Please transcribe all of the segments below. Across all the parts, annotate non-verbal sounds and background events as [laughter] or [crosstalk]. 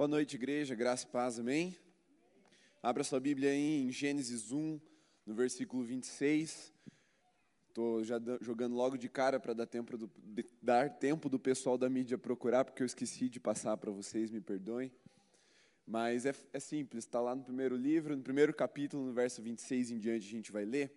Boa noite, igreja, graça e paz, amém? Abra sua Bíblia aí em Gênesis 1, no versículo 26. Estou já jogando logo de cara para dar tempo do, dar tempo do pessoal da mídia procurar, porque eu esqueci de passar para vocês, me perdoem. Mas é, é simples, está lá no primeiro livro, no primeiro capítulo, no verso 26 em diante, a gente vai ler.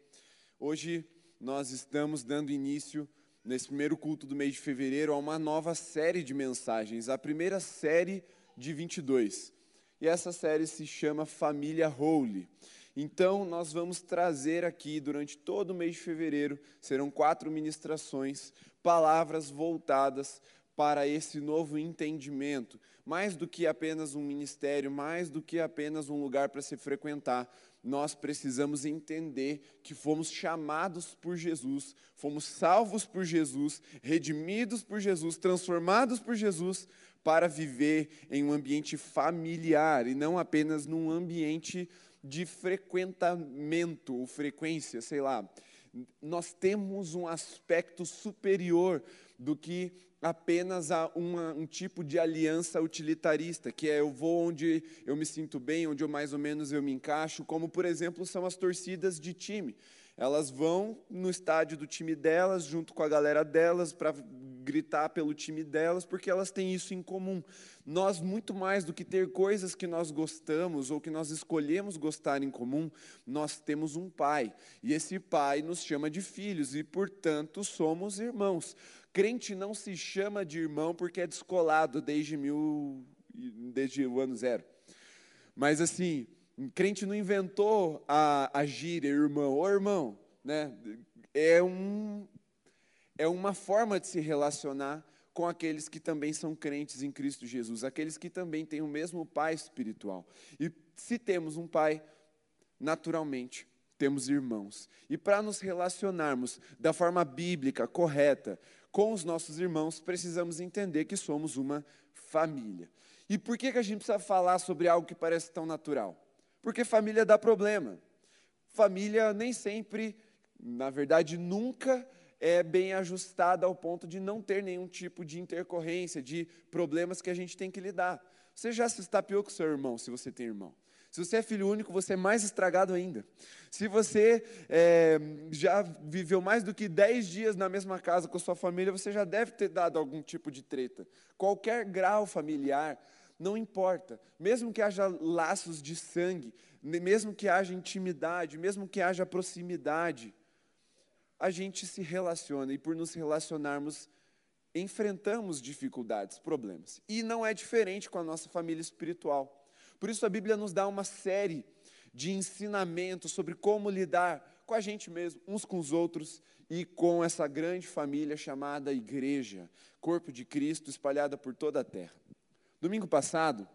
Hoje nós estamos dando início, nesse primeiro culto do mês de fevereiro, a uma nova série de mensagens, a primeira série de 22. E essa série se chama Família Holy. Então, nós vamos trazer aqui, durante todo o mês de fevereiro, serão quatro ministrações, palavras voltadas para esse novo entendimento. Mais do que apenas um ministério, mais do que apenas um lugar para se frequentar, nós precisamos entender que fomos chamados por Jesus, fomos salvos por Jesus, redimidos por Jesus, transformados por Jesus para viver em um ambiente familiar e não apenas num ambiente de frequentamento ou frequência, sei lá. Nós temos um aspecto superior do que apenas a uma, um tipo de aliança utilitarista, que é eu vou onde eu me sinto bem, onde eu mais ou menos eu me encaixo, como por exemplo são as torcidas de time. Elas vão no estádio do time delas, junto com a galera delas, para gritar pelo time delas, porque elas têm isso em comum. Nós, muito mais do que ter coisas que nós gostamos ou que nós escolhemos gostar em comum, nós temos um pai. E esse pai nos chama de filhos e, portanto, somos irmãos. Crente não se chama de irmão porque é descolado desde, mil, desde o ano zero. Mas, assim, crente não inventou a, a gíria irmão. Ô irmão, né? É, um, é uma forma de se relacionar com aqueles que também são crentes em Cristo Jesus, aqueles que também têm o mesmo pai espiritual. E se temos um pai, naturalmente temos irmãos. E para nos relacionarmos da forma bíblica, correta, com os nossos irmãos, precisamos entender que somos uma família. E por que, que a gente precisa falar sobre algo que parece tão natural? Porque família dá problema. Família nem sempre, na verdade, nunca é bem ajustada ao ponto de não ter nenhum tipo de intercorrência, de problemas que a gente tem que lidar. Você já se estapeou com seu irmão, se você tem irmão. Se você é filho único, você é mais estragado ainda. Se você é, já viveu mais do que 10 dias na mesma casa com a sua família, você já deve ter dado algum tipo de treta. Qualquer grau familiar, não importa. Mesmo que haja laços de sangue, mesmo que haja intimidade, mesmo que haja proximidade, a gente se relaciona e por nos relacionarmos, enfrentamos dificuldades, problemas. E não é diferente com a nossa família espiritual. Por isso a Bíblia nos dá uma série de ensinamentos sobre como lidar com a gente mesmo, uns com os outros e com essa grande família chamada igreja, corpo de Cristo espalhada por toda a terra. Domingo passado,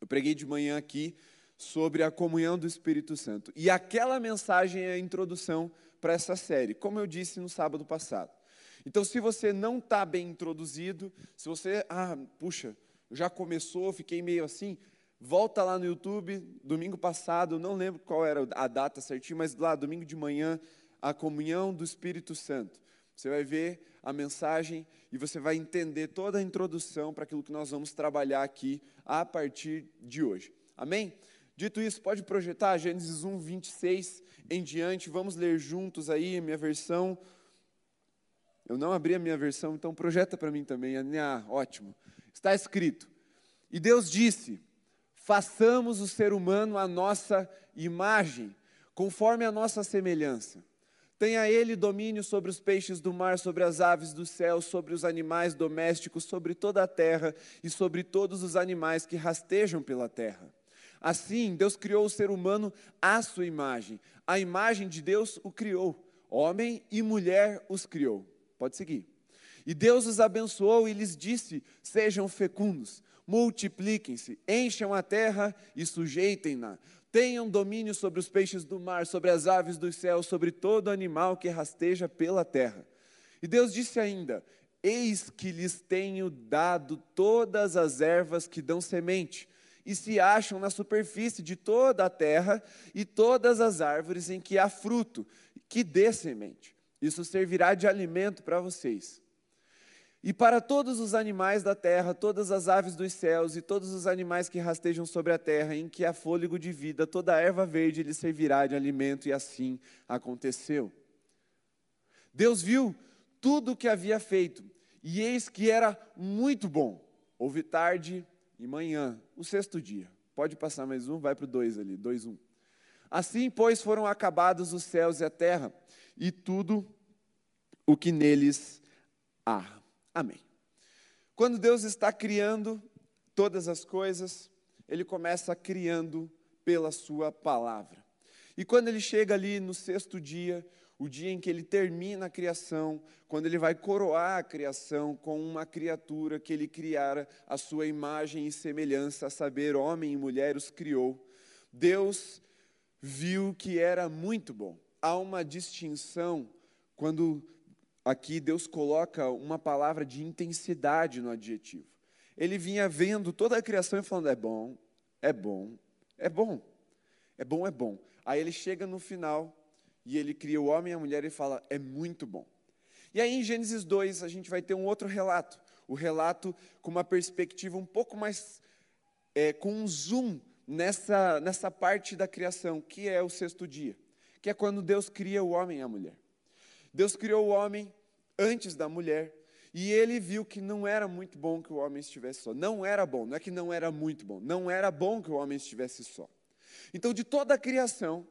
eu preguei de manhã aqui sobre a comunhão do Espírito Santo. E aquela mensagem é a introdução para essa série, como eu disse no sábado passado. Então, se você não está bem introduzido, se você, ah, puxa, já começou, fiquei meio assim, volta lá no YouTube, domingo passado, não lembro qual era a data certinho, mas lá, domingo de manhã, a comunhão do Espírito Santo. Você vai ver a mensagem e você vai entender toda a introdução para aquilo que nós vamos trabalhar aqui a partir de hoje. Amém? Dito isso, pode projetar Gênesis 1, 26 em diante. Vamos ler juntos aí a minha versão. Eu não abri a minha versão, então projeta para mim também. Ah, ótimo. Está escrito: E Deus disse: Façamos o ser humano a nossa imagem, conforme a nossa semelhança Tenha ele domínio sobre os peixes do mar, sobre as aves do céu, sobre os animais domésticos, sobre toda a terra e sobre todos os animais que rastejam pela terra. Assim, Deus criou o ser humano à sua imagem. A imagem de Deus o criou. Homem e mulher os criou. Pode seguir. E Deus os abençoou e lhes disse: Sejam fecundos, multipliquem-se, encham a terra e sujeitem-na tenham domínio sobre os peixes do mar, sobre as aves dos céus, sobre todo animal que rasteja pela terra. E Deus disse ainda: Eis que lhes tenho dado todas as ervas que dão semente, e se acham na superfície de toda a terra, e todas as árvores em que há fruto, que dê semente. Isso servirá de alimento para vocês. E para todos os animais da terra, todas as aves dos céus e todos os animais que rastejam sobre a terra, em que há fôlego de vida, toda a erva verde lhe servirá de alimento, e assim aconteceu. Deus viu tudo o que havia feito, e eis que era muito bom. Houve tarde e manhã, o sexto dia. Pode passar mais um, vai para o dois ali, dois, um. Assim, pois, foram acabados os céus e a terra, e tudo o que neles há. Amém. Quando Deus está criando todas as coisas, Ele começa criando pela Sua palavra. E quando Ele chega ali no sexto dia, o dia em que Ele termina a criação, quando Ele vai coroar a criação com uma criatura que Ele criara a Sua imagem e semelhança, a saber, homem e mulher os criou, Deus viu que era muito bom. Há uma distinção quando aqui Deus coloca uma palavra de intensidade no adjetivo. Ele vinha vendo toda a criação e falando: é bom, é bom, é bom, é bom, é bom. Aí ele chega no final e ele cria o homem e a mulher e fala: é muito bom. E aí em Gênesis 2 a gente vai ter um outro relato, o relato com uma perspectiva um pouco mais, é, com um zoom nessa, nessa parte da criação, que é o sexto dia, que é quando Deus cria o homem e a mulher. Deus criou o homem antes da mulher, e ele viu que não era muito bom que o homem estivesse só. Não era bom, não é que não era muito bom, não era bom que o homem estivesse só. Então, de toda a criação,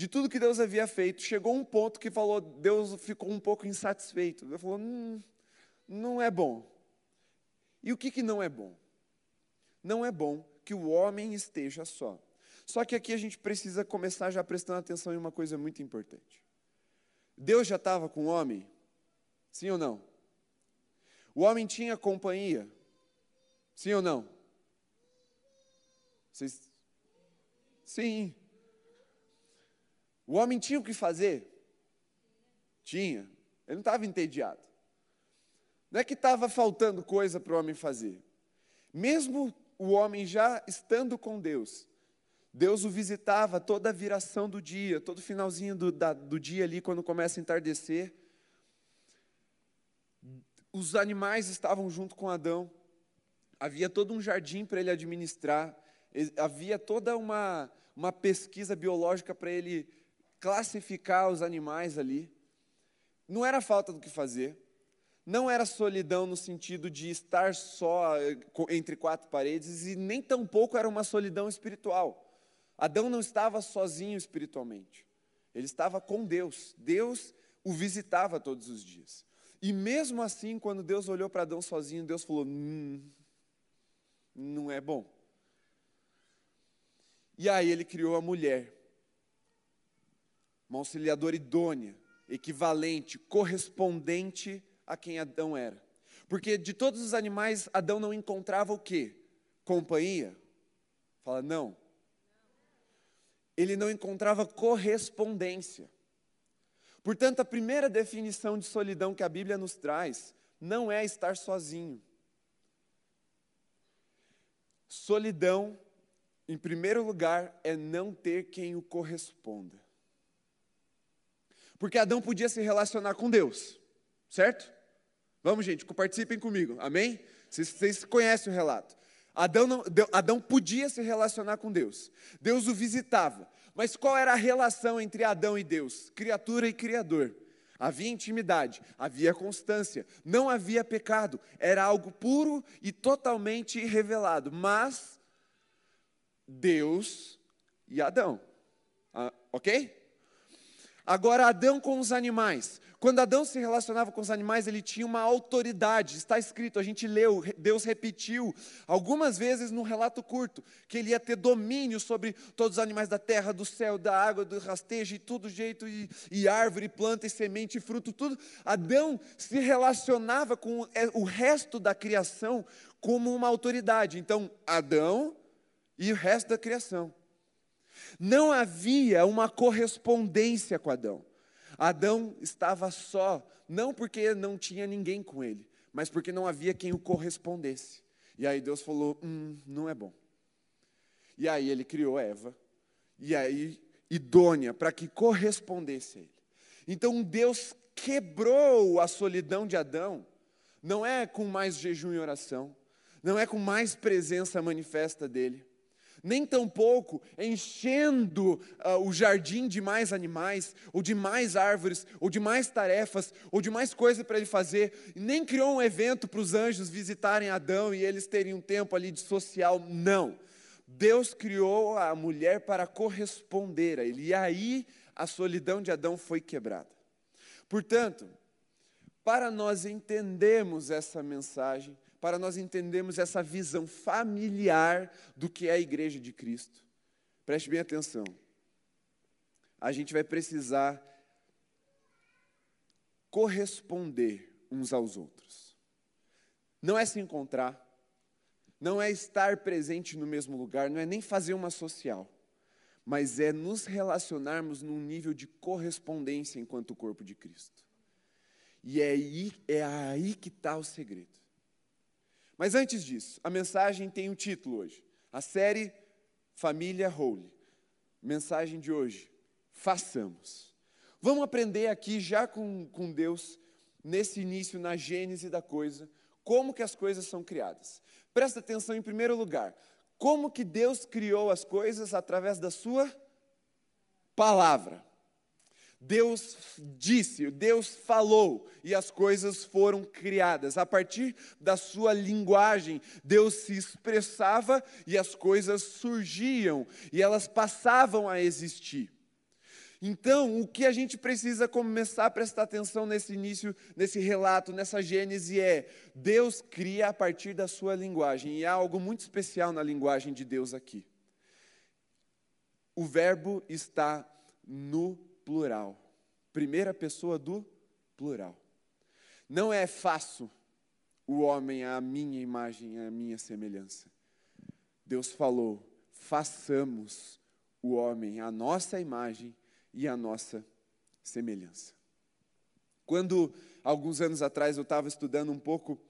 de tudo que Deus havia feito, chegou um ponto que falou, Deus ficou um pouco insatisfeito. Deus falou, hum, não é bom. E o que, que não é bom? Não é bom que o homem esteja só. Só que aqui a gente precisa começar já prestando atenção em uma coisa muito importante. Deus já estava com o homem? Sim ou não? O homem tinha companhia? Sim ou não? Vocês... Sim. O homem tinha o que fazer? Tinha. Ele não estava entediado. Não é que estava faltando coisa para o homem fazer. Mesmo o homem já estando com Deus, Deus o visitava toda a viração do dia, todo finalzinho do, da, do dia ali, quando começa a entardecer. Os animais estavam junto com Adão. Havia todo um jardim para ele administrar. Havia toda uma, uma pesquisa biológica para ele classificar os animais ali. Não era falta do que fazer. Não era solidão no sentido de estar só eh, entre quatro paredes, e nem tampouco era uma solidão espiritual. Adão não estava sozinho espiritualmente. Ele estava com Deus. Deus o visitava todos os dias. E mesmo assim, quando Deus olhou para Adão sozinho, Deus falou: hum, não é bom. E aí ele criou a mulher, uma auxiliadora idônea, equivalente, correspondente a quem Adão era. Porque de todos os animais, Adão não encontrava o quê? Companhia? Fala, não ele não encontrava correspondência. Portanto, a primeira definição de solidão que a Bíblia nos traz não é estar sozinho. Solidão, em primeiro lugar, é não ter quem o corresponda. Porque Adão podia se relacionar com Deus, certo? Vamos, gente, participem comigo, amém? Vocês, vocês conhecem o relato. Adão, não, Adão podia se relacionar com Deus. Deus o visitava. Mas qual era a relação entre Adão e Deus? Criatura e Criador. Havia intimidade, havia constância, não havia pecado, era algo puro e totalmente revelado. Mas Deus e Adão. Ah, ok? Agora, Adão com os animais. Quando Adão se relacionava com os animais, ele tinha uma autoridade. Está escrito, a gente leu, Deus repetiu algumas vezes no relato curto que ele ia ter domínio sobre todos os animais da terra, do céu, da água, do rastejo e tudo jeito e, e árvore, planta e semente e fruto, tudo. Adão se relacionava com é, o resto da criação como uma autoridade. Então, Adão e o resto da criação. Não havia uma correspondência com Adão. Adão estava só, não porque não tinha ninguém com ele, mas porque não havia quem o correspondesse. E aí Deus falou: hum, não é bom. E aí ele criou Eva, e aí idônea para que correspondesse a ele. Então Deus quebrou a solidão de Adão não é com mais jejum e oração, não é com mais presença manifesta dele, nem tampouco enchendo uh, o jardim de mais animais, ou de mais árvores, ou de mais tarefas, ou de mais coisas para ele fazer, nem criou um evento para os anjos visitarem Adão e eles terem um tempo ali de social, não. Deus criou a mulher para corresponder a ele, e aí a solidão de Adão foi quebrada. Portanto, para nós entendermos essa mensagem, para nós entendermos essa visão familiar do que é a igreja de Cristo. Preste bem atenção. A gente vai precisar corresponder uns aos outros. Não é se encontrar, não é estar presente no mesmo lugar, não é nem fazer uma social, mas é nos relacionarmos num nível de correspondência enquanto corpo de Cristo. E é aí, é aí que está o segredo. Mas antes disso, a mensagem tem um título hoje. A série Família Holy. Mensagem de hoje: façamos. Vamos aprender aqui, já com, com Deus, nesse início, na gênese da coisa, como que as coisas são criadas. Presta atenção em primeiro lugar, como que Deus criou as coisas através da sua palavra. Deus disse, Deus falou e as coisas foram criadas. A partir da sua linguagem, Deus se expressava e as coisas surgiam e elas passavam a existir. Então, o que a gente precisa começar a prestar atenção nesse início, nesse relato, nessa gênese é: Deus cria a partir da sua linguagem, e há algo muito especial na linguagem de Deus aqui. O verbo está no plural. Primeira pessoa do plural. Não é fácil o homem à minha imagem, à minha semelhança. Deus falou: façamos o homem à nossa imagem e à nossa semelhança. Quando, alguns anos atrás, eu estava estudando um pouco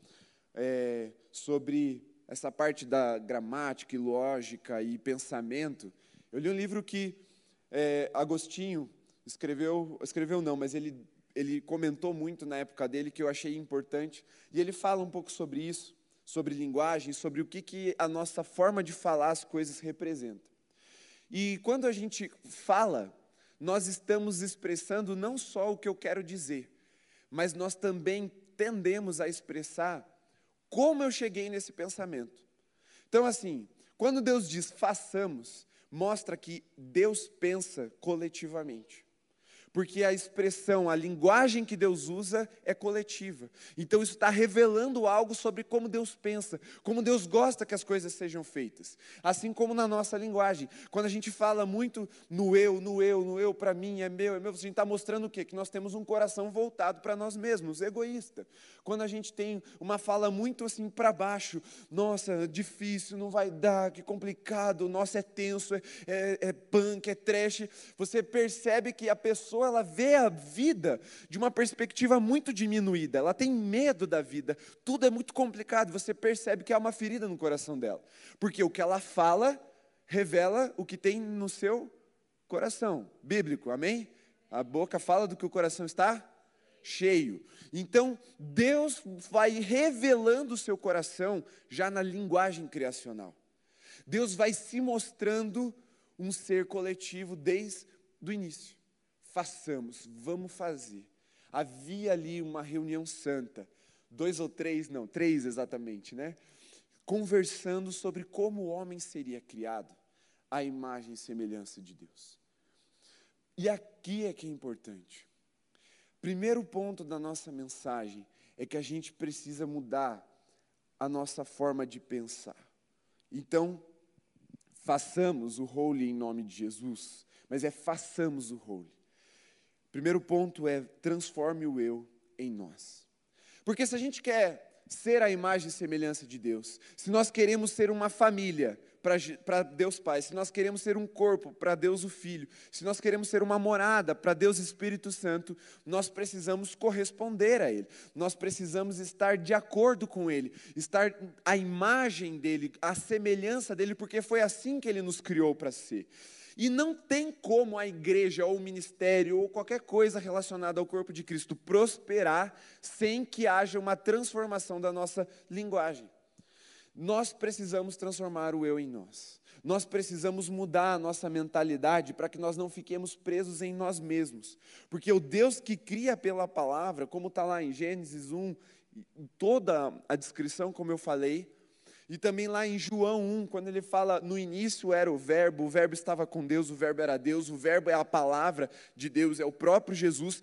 é, sobre essa parte da gramática e lógica e pensamento, eu li um livro que é, Agostinho escreveu, escreveu não, mas ele, ele comentou muito na época dele que eu achei importante, e ele fala um pouco sobre isso, sobre linguagem, sobre o que, que a nossa forma de falar as coisas representa. E quando a gente fala, nós estamos expressando não só o que eu quero dizer, mas nós também tendemos a expressar como eu cheguei nesse pensamento. Então, assim, quando Deus diz façamos, mostra que Deus pensa coletivamente porque a expressão, a linguagem que Deus usa é coletiva. Então isso está revelando algo sobre como Deus pensa, como Deus gosta que as coisas sejam feitas. Assim como na nossa linguagem. Quando a gente fala muito no eu, no eu, no eu, para mim, é meu, é meu, a gente está mostrando o quê? Que nós temos um coração voltado para nós mesmos, egoísta. Quando a gente tem uma fala muito assim para baixo, nossa, difícil, não vai dar, que complicado, nossa, é tenso, é, é, é punk, é trash, você percebe que a pessoa pessoa ela vê a vida de uma perspectiva muito diminuída, ela tem medo da vida, tudo é muito complicado, você percebe que há uma ferida no coração dela, porque o que ela fala revela o que tem no seu coração, bíblico, amém? A boca fala do que o coração está cheio. Então, Deus vai revelando o seu coração já na linguagem criacional. Deus vai se mostrando um ser coletivo desde o início façamos, vamos fazer. Havia ali uma reunião santa, dois ou três, não, três exatamente, né? Conversando sobre como o homem seria criado à imagem e semelhança de Deus. E aqui é que é importante. Primeiro ponto da nossa mensagem é que a gente precisa mudar a nossa forma de pensar. Então, façamos o holy em nome de Jesus, mas é façamos o holy. Primeiro ponto é transforme o eu em nós. Porque se a gente quer ser a imagem e semelhança de Deus, se nós queremos ser uma família para Deus Pai, se nós queremos ser um corpo para Deus o Filho, se nós queremos ser uma morada para Deus Espírito Santo, nós precisamos corresponder a Ele, nós precisamos estar de acordo com Ele, estar a imagem dEle, a semelhança dEle, porque foi assim que Ele nos criou para ser. E não tem como a igreja ou o ministério ou qualquer coisa relacionada ao corpo de Cristo prosperar sem que haja uma transformação da nossa linguagem. Nós precisamos transformar o eu em nós. Nós precisamos mudar a nossa mentalidade para que nós não fiquemos presos em nós mesmos. Porque o Deus que cria pela palavra, como está lá em Gênesis 1, toda a descrição, como eu falei, e também lá em João 1, quando ele fala no início era o Verbo, o Verbo estava com Deus, o Verbo era Deus, o Verbo é a palavra de Deus, é o próprio Jesus,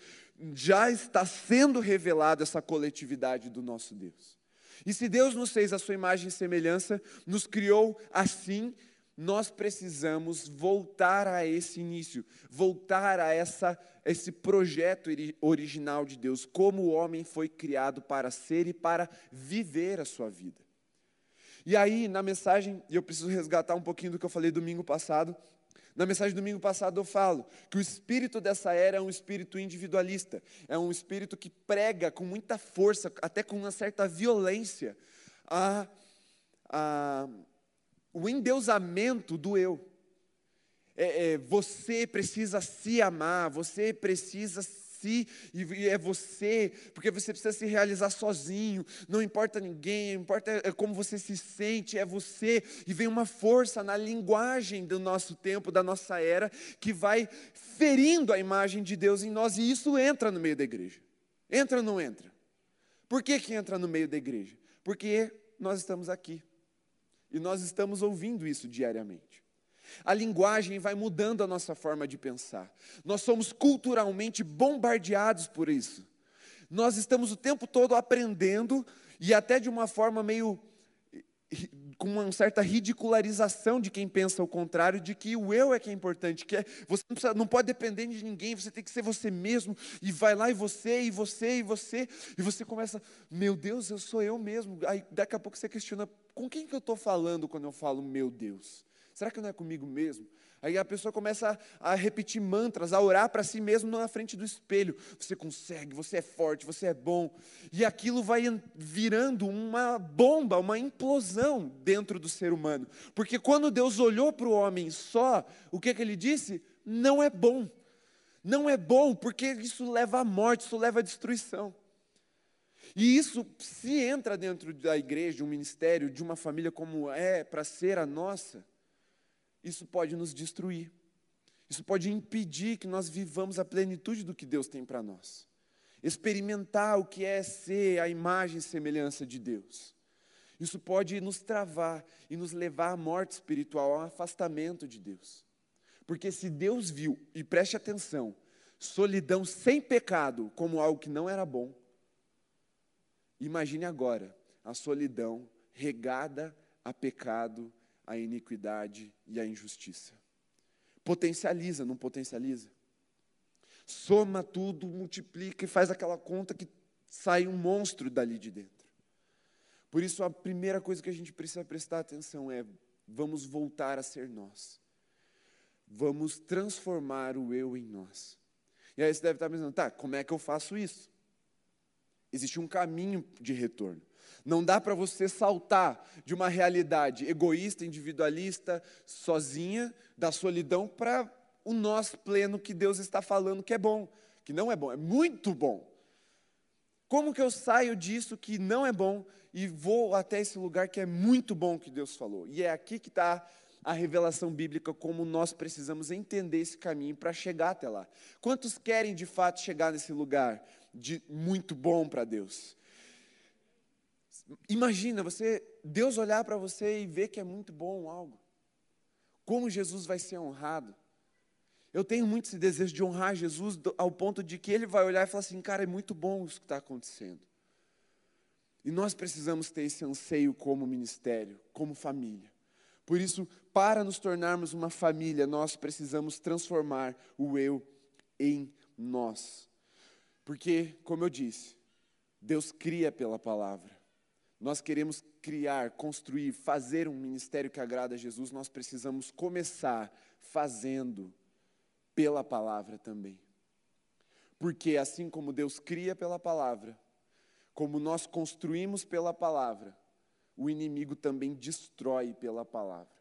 já está sendo revelado essa coletividade do nosso Deus. E se Deus nos fez a sua imagem e semelhança, nos criou assim, nós precisamos voltar a esse início, voltar a essa, esse projeto original de Deus, como o homem foi criado para ser e para viver a sua vida. E aí, na mensagem, e eu preciso resgatar um pouquinho do que eu falei domingo passado. Na mensagem do domingo passado eu falo que o espírito dessa era é um espírito individualista, é um espírito que prega com muita força, até com uma certa violência, a, a o endeusamento do eu. É, é, você precisa se amar, você precisa si, e é você, porque você precisa se realizar sozinho, não importa ninguém, importa é como você se sente, é você, e vem uma força na linguagem do nosso tempo, da nossa era, que vai ferindo a imagem de Deus em nós, e isso entra no meio da igreja. Entra ou não entra? Por que, que entra no meio da igreja? Porque nós estamos aqui. E nós estamos ouvindo isso diariamente. A linguagem vai mudando a nossa forma de pensar. Nós somos culturalmente bombardeados por isso. Nós estamos o tempo todo aprendendo e até de uma forma meio com uma certa ridicularização de quem pensa o contrário, de que o eu é que é importante, que é, você não, precisa, não, pode depender de ninguém, você tem que ser você mesmo, e vai lá e você, e você, e você, e você começa, meu Deus, eu sou eu mesmo. Aí daqui a pouco você questiona, com quem que eu estou falando quando eu falo meu Deus? Será que não é comigo mesmo? Aí a pessoa começa a, a repetir mantras, a orar para si mesmo na frente do espelho. Você consegue, você é forte, você é bom. E aquilo vai virando uma bomba, uma implosão dentro do ser humano. Porque quando Deus olhou para o homem só, o que, que ele disse? Não é bom. Não é bom, porque isso leva à morte, isso leva à destruição. E isso, se entra dentro da igreja, de um ministério, de uma família como é para ser a nossa, isso pode nos destruir. Isso pode impedir que nós vivamos a plenitude do que Deus tem para nós. Experimentar o que é ser a imagem e semelhança de Deus. Isso pode nos travar e nos levar à morte espiritual, ao afastamento de Deus. Porque se Deus viu, e preste atenção, solidão sem pecado como algo que não era bom, imagine agora a solidão regada a pecado a iniquidade e a injustiça. Potencializa, não potencializa? Soma tudo, multiplica e faz aquela conta que sai um monstro dali de dentro. Por isso, a primeira coisa que a gente precisa prestar atenção é: vamos voltar a ser nós. Vamos transformar o eu em nós. E aí você deve estar pensando, tá, como é que eu faço isso? Existe um caminho de retorno. Não dá para você saltar de uma realidade egoísta, individualista, sozinha, da solidão, para o nós pleno que Deus está falando que é bom, que não é bom, é muito bom. Como que eu saio disso que não é bom e vou até esse lugar que é muito bom que Deus falou? E é aqui que está a revelação bíblica, como nós precisamos entender esse caminho para chegar até lá. Quantos querem de fato chegar nesse lugar de muito bom para Deus? Imagina você, Deus olhar para você e ver que é muito bom algo. Como Jesus vai ser honrado. Eu tenho muito esse desejo de honrar Jesus ao ponto de que ele vai olhar e falar assim: cara, é muito bom isso que está acontecendo. E nós precisamos ter esse anseio como ministério, como família. Por isso, para nos tornarmos uma família, nós precisamos transformar o eu em nós. Porque, como eu disse, Deus cria pela palavra nós queremos criar, construir, fazer um ministério que agrada a Jesus, nós precisamos começar fazendo pela palavra também. Porque assim como Deus cria pela palavra, como nós construímos pela palavra, o inimigo também destrói pela palavra.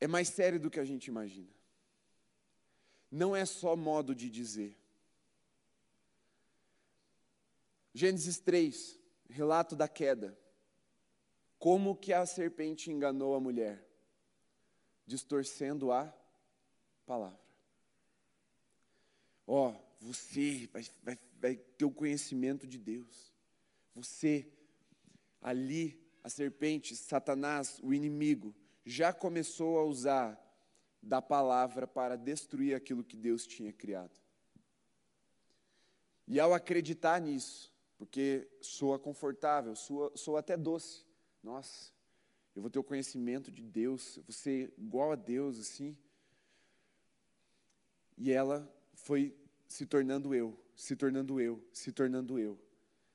é mais sério do que a gente imagina. Não é só modo de dizer. Gênesis 3, relato da queda. Como que a serpente enganou a mulher? Distorcendo a palavra. Ó, oh, você vai, vai, vai ter o conhecimento de Deus. Você, ali, a serpente, Satanás, o inimigo, já começou a usar da palavra para destruir aquilo que Deus tinha criado. E ao acreditar nisso, porque soa confortável, soa, soa até doce, nossa, eu vou ter o conhecimento de Deus, eu vou ser igual a Deus, assim. E ela foi se tornando eu, se tornando eu, se tornando eu.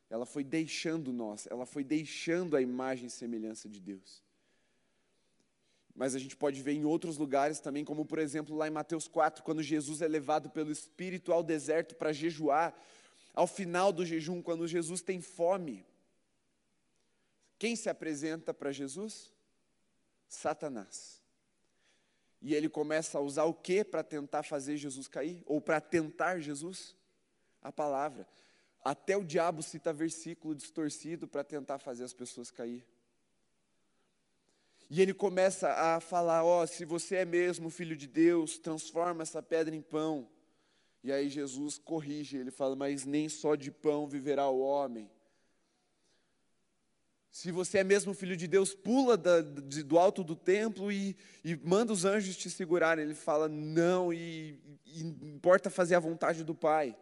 Ela foi deixando nós, ela foi deixando a imagem e semelhança de Deus. Mas a gente pode ver em outros lugares também, como por exemplo lá em Mateus 4, quando Jesus é levado pelo Espírito ao deserto para jejuar, ao final do jejum, quando Jesus tem fome, quem se apresenta para Jesus? Satanás. E ele começa a usar o que para tentar fazer Jesus cair? Ou para tentar Jesus? A palavra. Até o diabo cita versículo distorcido para tentar fazer as pessoas cair. E ele começa a falar: Ó, oh, se você é mesmo filho de Deus, transforma essa pedra em pão. E aí Jesus corrige, ele fala: Mas nem só de pão viverá o homem, se você é mesmo filho de Deus, pula da, de, do alto do templo e, e, manda os anjos te segurarem. Ele fala, não, e, e importa fazer a vontade do Pai.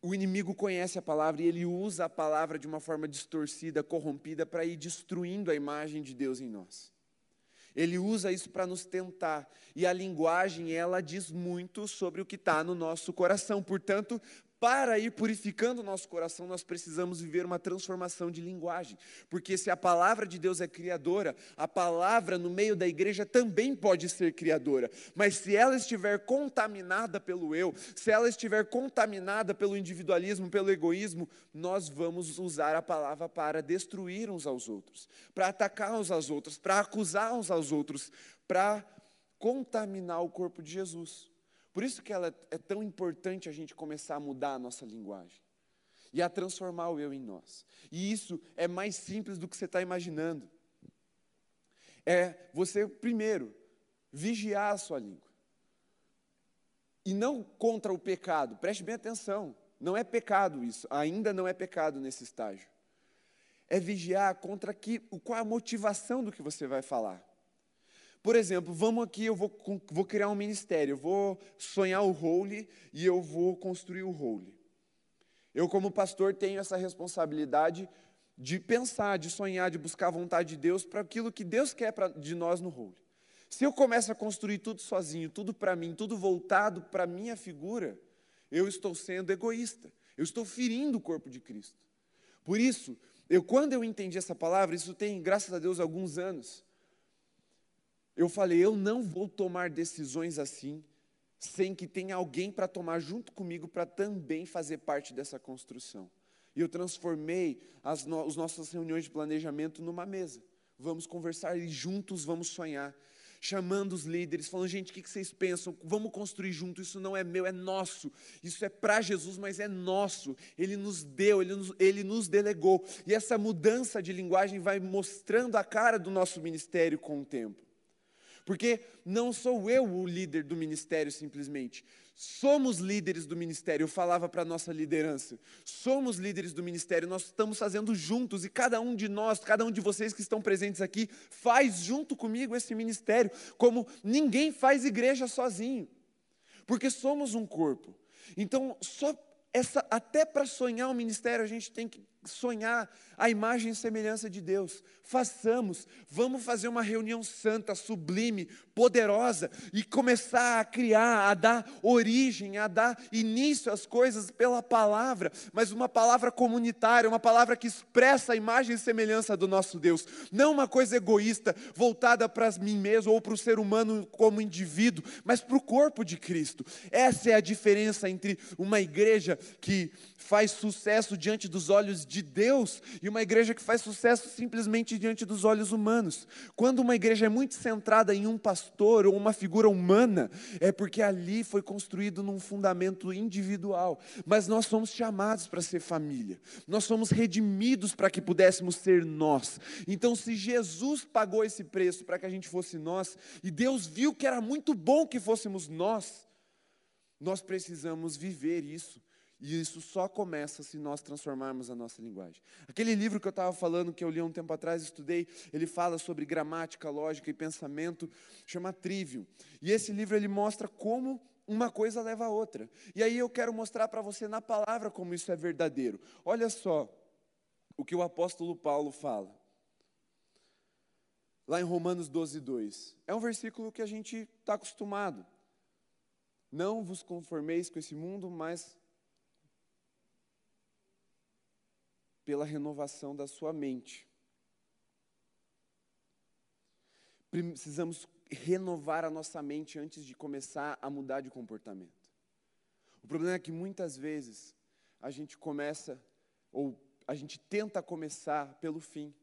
O inimigo conhece a palavra e ele usa a palavra de uma forma distorcida, corrompida, para ir destruindo a imagem de Deus em nós. Ele usa isso para nos tentar. E a linguagem, ela diz muito sobre o que está no nosso coração. Portanto, para ir purificando o nosso coração, nós precisamos viver uma transformação de linguagem. Porque se a palavra de Deus é criadora, a palavra no meio da igreja também pode ser criadora. Mas se ela estiver contaminada pelo eu, se ela estiver contaminada pelo individualismo, pelo egoísmo, nós vamos usar a palavra para destruir uns aos outros, para atacar uns aos outros, para acusar uns aos outros, para contaminar o corpo de Jesus. Por isso que ela é tão importante a gente começar a mudar a nossa linguagem e a transformar o eu em nós. E isso é mais simples do que você está imaginando. É você, primeiro, vigiar a sua língua. E não contra o pecado, preste bem atenção. Não é pecado isso, ainda não é pecado nesse estágio. É vigiar contra que, qual a motivação do que você vai falar. Por exemplo, vamos aqui, eu vou, vou criar um ministério, eu vou sonhar o role e eu vou construir o role. Eu, como pastor, tenho essa responsabilidade de pensar, de sonhar, de buscar a vontade de Deus para aquilo que Deus quer pra, de nós no role. Se eu começo a construir tudo sozinho, tudo para mim, tudo voltado para minha figura, eu estou sendo egoísta, eu estou ferindo o corpo de Cristo. Por isso, eu quando eu entendi essa palavra, isso tem, graças a Deus, alguns anos, eu falei, eu não vou tomar decisões assim, sem que tenha alguém para tomar junto comigo para também fazer parte dessa construção. E eu transformei as, no, as nossas reuniões de planejamento numa mesa. Vamos conversar e juntos vamos sonhar. Chamando os líderes, falando, gente, o que vocês pensam? Vamos construir junto, isso não é meu, é nosso. Isso é para Jesus, mas é nosso. Ele nos deu, ele nos, ele nos delegou. E essa mudança de linguagem vai mostrando a cara do nosso ministério com o tempo. Porque não sou eu o líder do ministério simplesmente. Somos líderes do ministério. Eu falava para a nossa liderança. Somos líderes do ministério. Nós estamos fazendo juntos. E cada um de nós, cada um de vocês que estão presentes aqui, faz junto comigo esse ministério. Como ninguém faz igreja sozinho. Porque somos um corpo. Então, só essa, até para sonhar um ministério, a gente tem que sonhar a imagem e semelhança de Deus. Façamos, vamos fazer uma reunião santa, sublime, poderosa e começar a criar, a dar origem, a dar início às coisas pela palavra, mas uma palavra comunitária, uma palavra que expressa a imagem e semelhança do nosso Deus, não uma coisa egoísta, voltada para mim mesmo ou para o ser humano como indivíduo, mas para o corpo de Cristo. Essa é a diferença entre uma igreja que faz sucesso diante dos olhos de Deus e uma igreja que faz sucesso simplesmente diante dos olhos humanos. Quando uma igreja é muito centrada em um pastor ou uma figura humana, é porque ali foi construído num fundamento individual. Mas nós somos chamados para ser família, nós somos redimidos para que pudéssemos ser nós. Então, se Jesus pagou esse preço para que a gente fosse nós, e Deus viu que era muito bom que fôssemos nós, nós precisamos viver isso. E isso só começa se nós transformarmos a nossa linguagem. Aquele livro que eu estava falando, que eu li um tempo atrás, estudei, ele fala sobre gramática, lógica e pensamento, chama Trivium. E esse livro ele mostra como uma coisa leva a outra. E aí eu quero mostrar para você na palavra como isso é verdadeiro. Olha só o que o apóstolo Paulo fala. Lá em Romanos 12, 2. É um versículo que a gente está acostumado. Não vos conformeis com esse mundo, mas pela renovação da sua mente. Precisamos renovar a nossa mente antes de começar a mudar de comportamento. O problema é que muitas vezes a gente começa, ou a gente tenta começar pelo fim.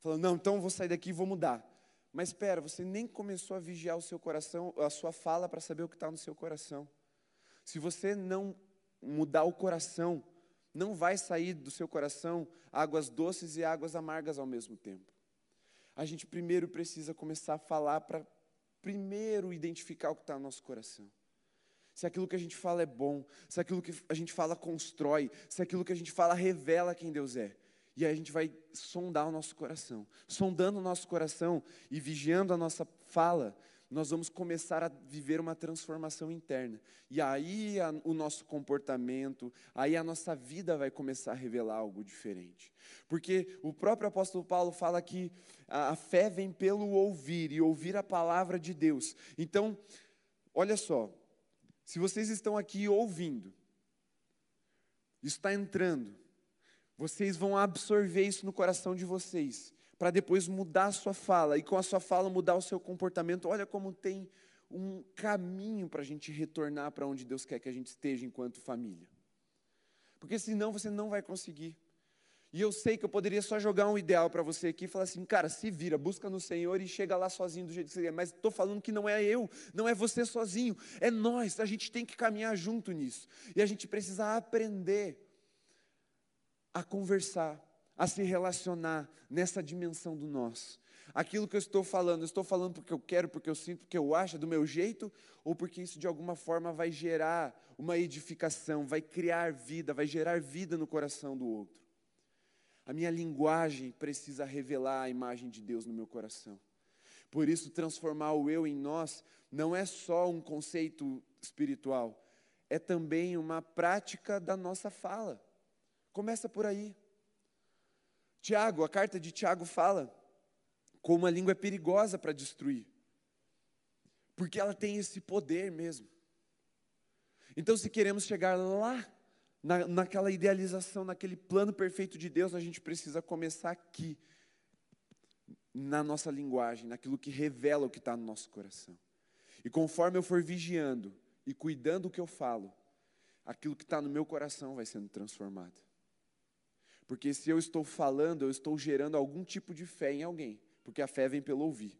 Falando, não, então vou sair daqui e vou mudar. Mas espera, você nem começou a vigiar o seu coração, a sua fala para saber o que está no seu coração. Se você não mudar o coração, não vai sair do seu coração águas doces e águas amargas ao mesmo tempo. A gente primeiro precisa começar a falar para primeiro identificar o que está no nosso coração. Se aquilo que a gente fala é bom, se aquilo que a gente fala constrói, se aquilo que a gente fala revela quem Deus é. E aí a gente vai sondar o nosso coração. Sondando o nosso coração e vigiando a nossa fala, nós vamos começar a viver uma transformação interna. E aí a, o nosso comportamento, aí a nossa vida vai começar a revelar algo diferente. Porque o próprio apóstolo Paulo fala que a, a fé vem pelo ouvir e ouvir a palavra de Deus. Então, olha só, se vocês estão aqui ouvindo, está entrando, vocês vão absorver isso no coração de vocês para depois mudar a sua fala e com a sua fala mudar o seu comportamento. Olha como tem um caminho para a gente retornar para onde Deus quer que a gente esteja enquanto família. Porque senão você não vai conseguir. E eu sei que eu poderia só jogar um ideal para você aqui e falar assim, cara, se vira, busca no Senhor e chega lá sozinho do jeito que você quer. Mas estou falando que não é eu, não é você sozinho, é nós. A gente tem que caminhar junto nisso. E a gente precisa aprender a conversar, a se relacionar nessa dimensão do nós. Aquilo que eu estou falando, eu estou falando porque eu quero, porque eu sinto, porque eu acho, do meu jeito, ou porque isso de alguma forma vai gerar uma edificação, vai criar vida, vai gerar vida no coração do outro. A minha linguagem precisa revelar a imagem de Deus no meu coração. Por isso, transformar o eu em nós não é só um conceito espiritual, é também uma prática da nossa fala. Começa por aí. Tiago, a carta de Tiago fala como a língua é perigosa para destruir, porque ela tem esse poder mesmo. Então, se queremos chegar lá, na, naquela idealização, naquele plano perfeito de Deus, a gente precisa começar aqui, na nossa linguagem, naquilo que revela o que está no nosso coração. E conforme eu for vigiando e cuidando do que eu falo, aquilo que está no meu coração vai sendo transformado. Porque se eu estou falando, eu estou gerando algum tipo de fé em alguém, porque a fé vem pelo ouvir.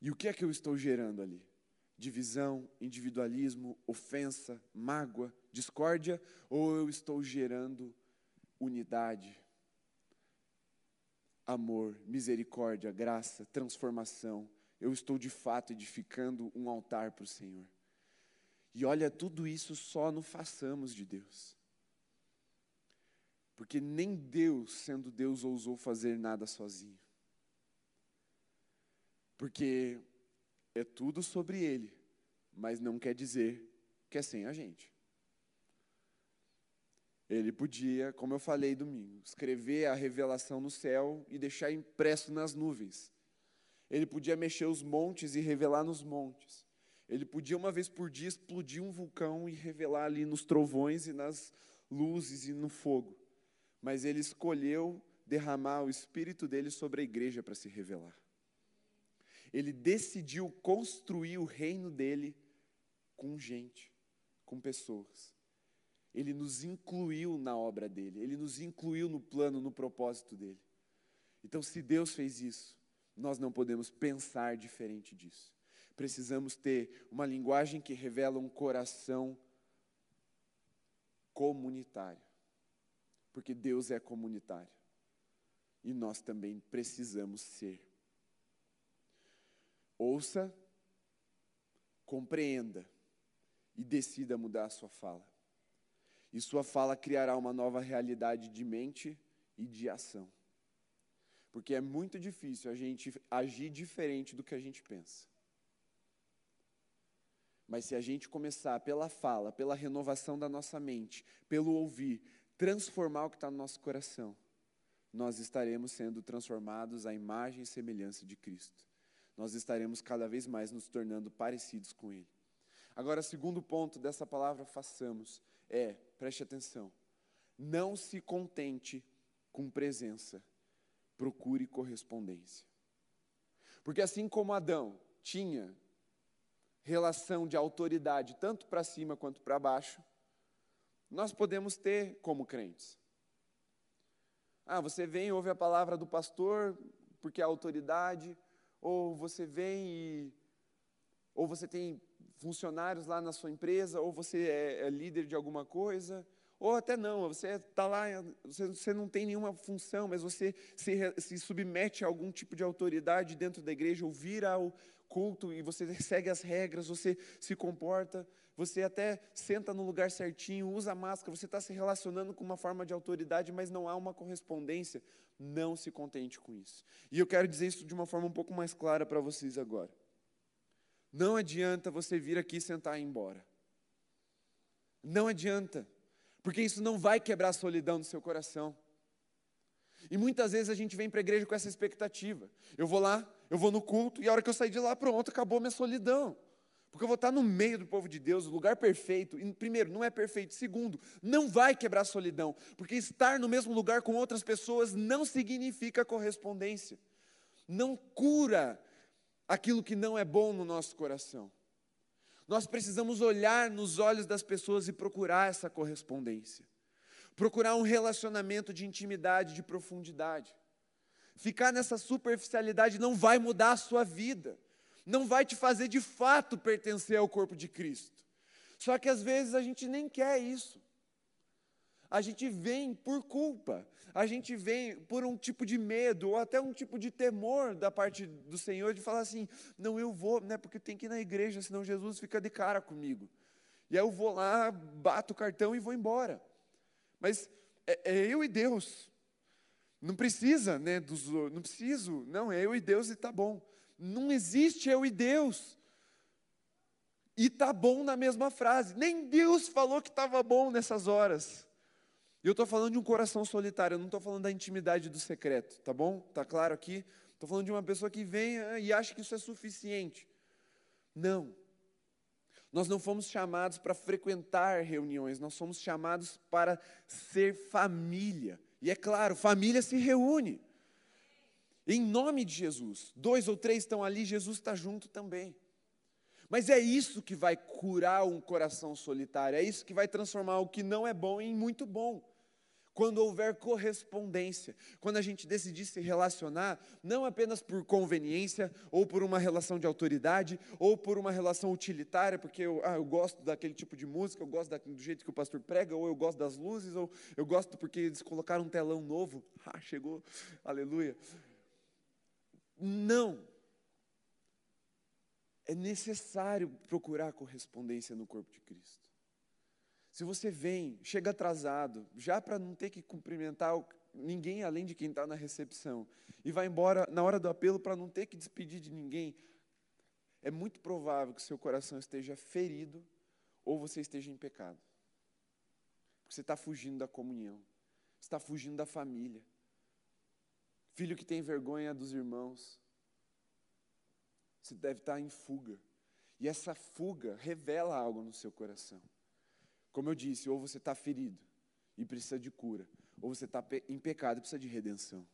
E o que é que eu estou gerando ali? Divisão, individualismo, ofensa, mágoa, discórdia, ou eu estou gerando unidade, amor, misericórdia, graça, transformação? Eu estou de fato edificando um altar para o Senhor. E olha, tudo isso só não façamos de Deus. Porque nem Deus, sendo Deus, ousou fazer nada sozinho. Porque é tudo sobre Ele, mas não quer dizer que é sem a gente. Ele podia, como eu falei domingo, escrever a revelação no céu e deixar impresso nas nuvens. Ele podia mexer os montes e revelar nos montes. Ele podia, uma vez por dia, explodir um vulcão e revelar ali nos trovões e nas luzes e no fogo mas ele escolheu derramar o espírito dele sobre a igreja para se revelar. Ele decidiu construir o reino dele com gente, com pessoas. Ele nos incluiu na obra dele, ele nos incluiu no plano, no propósito dele. Então, se Deus fez isso, nós não podemos pensar diferente disso. Precisamos ter uma linguagem que revela um coração comunitário. Porque Deus é comunitário. E nós também precisamos ser. Ouça, compreenda e decida mudar a sua fala. E sua fala criará uma nova realidade de mente e de ação. Porque é muito difícil a gente agir diferente do que a gente pensa. Mas se a gente começar pela fala, pela renovação da nossa mente, pelo ouvir, transformar o que está no nosso coração, nós estaremos sendo transformados à imagem e semelhança de Cristo. Nós estaremos cada vez mais nos tornando parecidos com Ele. Agora, segundo ponto dessa palavra, façamos, é, preste atenção, não se contente com presença, procure correspondência. Porque assim como Adão tinha relação de autoridade, tanto para cima quanto para baixo, nós podemos ter como crentes. Ah, você vem e ouve a palavra do pastor porque é autoridade, ou você vem e. Ou você tem funcionários lá na sua empresa, ou você é, é líder de alguma coisa, ou até não, você está lá, você, você, não tem nenhuma função, mas você se, se, submete a algum tipo de autoridade dentro da igreja, ou vira ao culto e você segue as regras, você se comporta, você até senta no lugar certinho, usa máscara, você está se relacionando com uma forma de autoridade, mas não há uma correspondência. Não se contente com isso. E eu quero dizer isso de uma forma um pouco mais clara para vocês agora. Não adianta você vir aqui sentar e ir embora. Não adianta, porque isso não vai quebrar a solidão do seu coração. E muitas vezes a gente vem para a igreja com essa expectativa. Eu vou lá, eu vou no culto, e a hora que eu sair de lá, pronto, acabou minha solidão. Porque eu vou estar no meio do povo de Deus, o lugar perfeito. E, primeiro, não é perfeito. Segundo, não vai quebrar a solidão. Porque estar no mesmo lugar com outras pessoas não significa correspondência. Não cura aquilo que não é bom no nosso coração. Nós precisamos olhar nos olhos das pessoas e procurar essa correspondência. Procurar um relacionamento de intimidade, de profundidade. Ficar nessa superficialidade não vai mudar a sua vida, não vai te fazer de fato pertencer ao corpo de Cristo. Só que às vezes a gente nem quer isso. A gente vem por culpa, a gente vem por um tipo de medo ou até um tipo de temor da parte do Senhor de falar assim: não, eu vou, né, porque tem que ir na igreja, senão Jesus fica de cara comigo. E aí eu vou lá, bato o cartão e vou embora. Mas é, é eu e Deus. Não precisa, né, dos, não preciso, não, é eu e Deus e tá bom. Não existe eu e Deus. E tá bom na mesma frase. Nem Deus falou que estava bom nessas horas. Eu estou falando de um coração solitário, eu não estou falando da intimidade do secreto, tá bom? Tá claro aqui? Estou falando de uma pessoa que vem ah, e acha que isso é suficiente. Não. Nós não fomos chamados para frequentar reuniões, nós somos chamados para ser família. E é claro, família se reúne. Em nome de Jesus. Dois ou três estão ali, Jesus está junto também. Mas é isso que vai curar um coração solitário, é isso que vai transformar o que não é bom em muito bom quando houver correspondência, quando a gente decidir se relacionar, não apenas por conveniência, ou por uma relação de autoridade, ou por uma relação utilitária, porque eu, ah, eu gosto daquele tipo de música, eu gosto da, do jeito que o pastor prega, ou eu gosto das luzes, ou eu gosto porque eles colocaram um telão novo, [laughs] ah, chegou, aleluia. Não. É necessário procurar correspondência no corpo de Cristo. Se você vem, chega atrasado, já para não ter que cumprimentar ninguém além de quem está na recepção, e vai embora na hora do apelo para não ter que despedir de ninguém, é muito provável que seu coração esteja ferido ou você esteja em pecado. Porque você está fugindo da comunhão, está fugindo da família. Filho que tem vergonha dos irmãos, você deve estar em fuga. E essa fuga revela algo no seu coração. Como eu disse, ou você está ferido e precisa de cura, ou você está em pecado e precisa de redenção.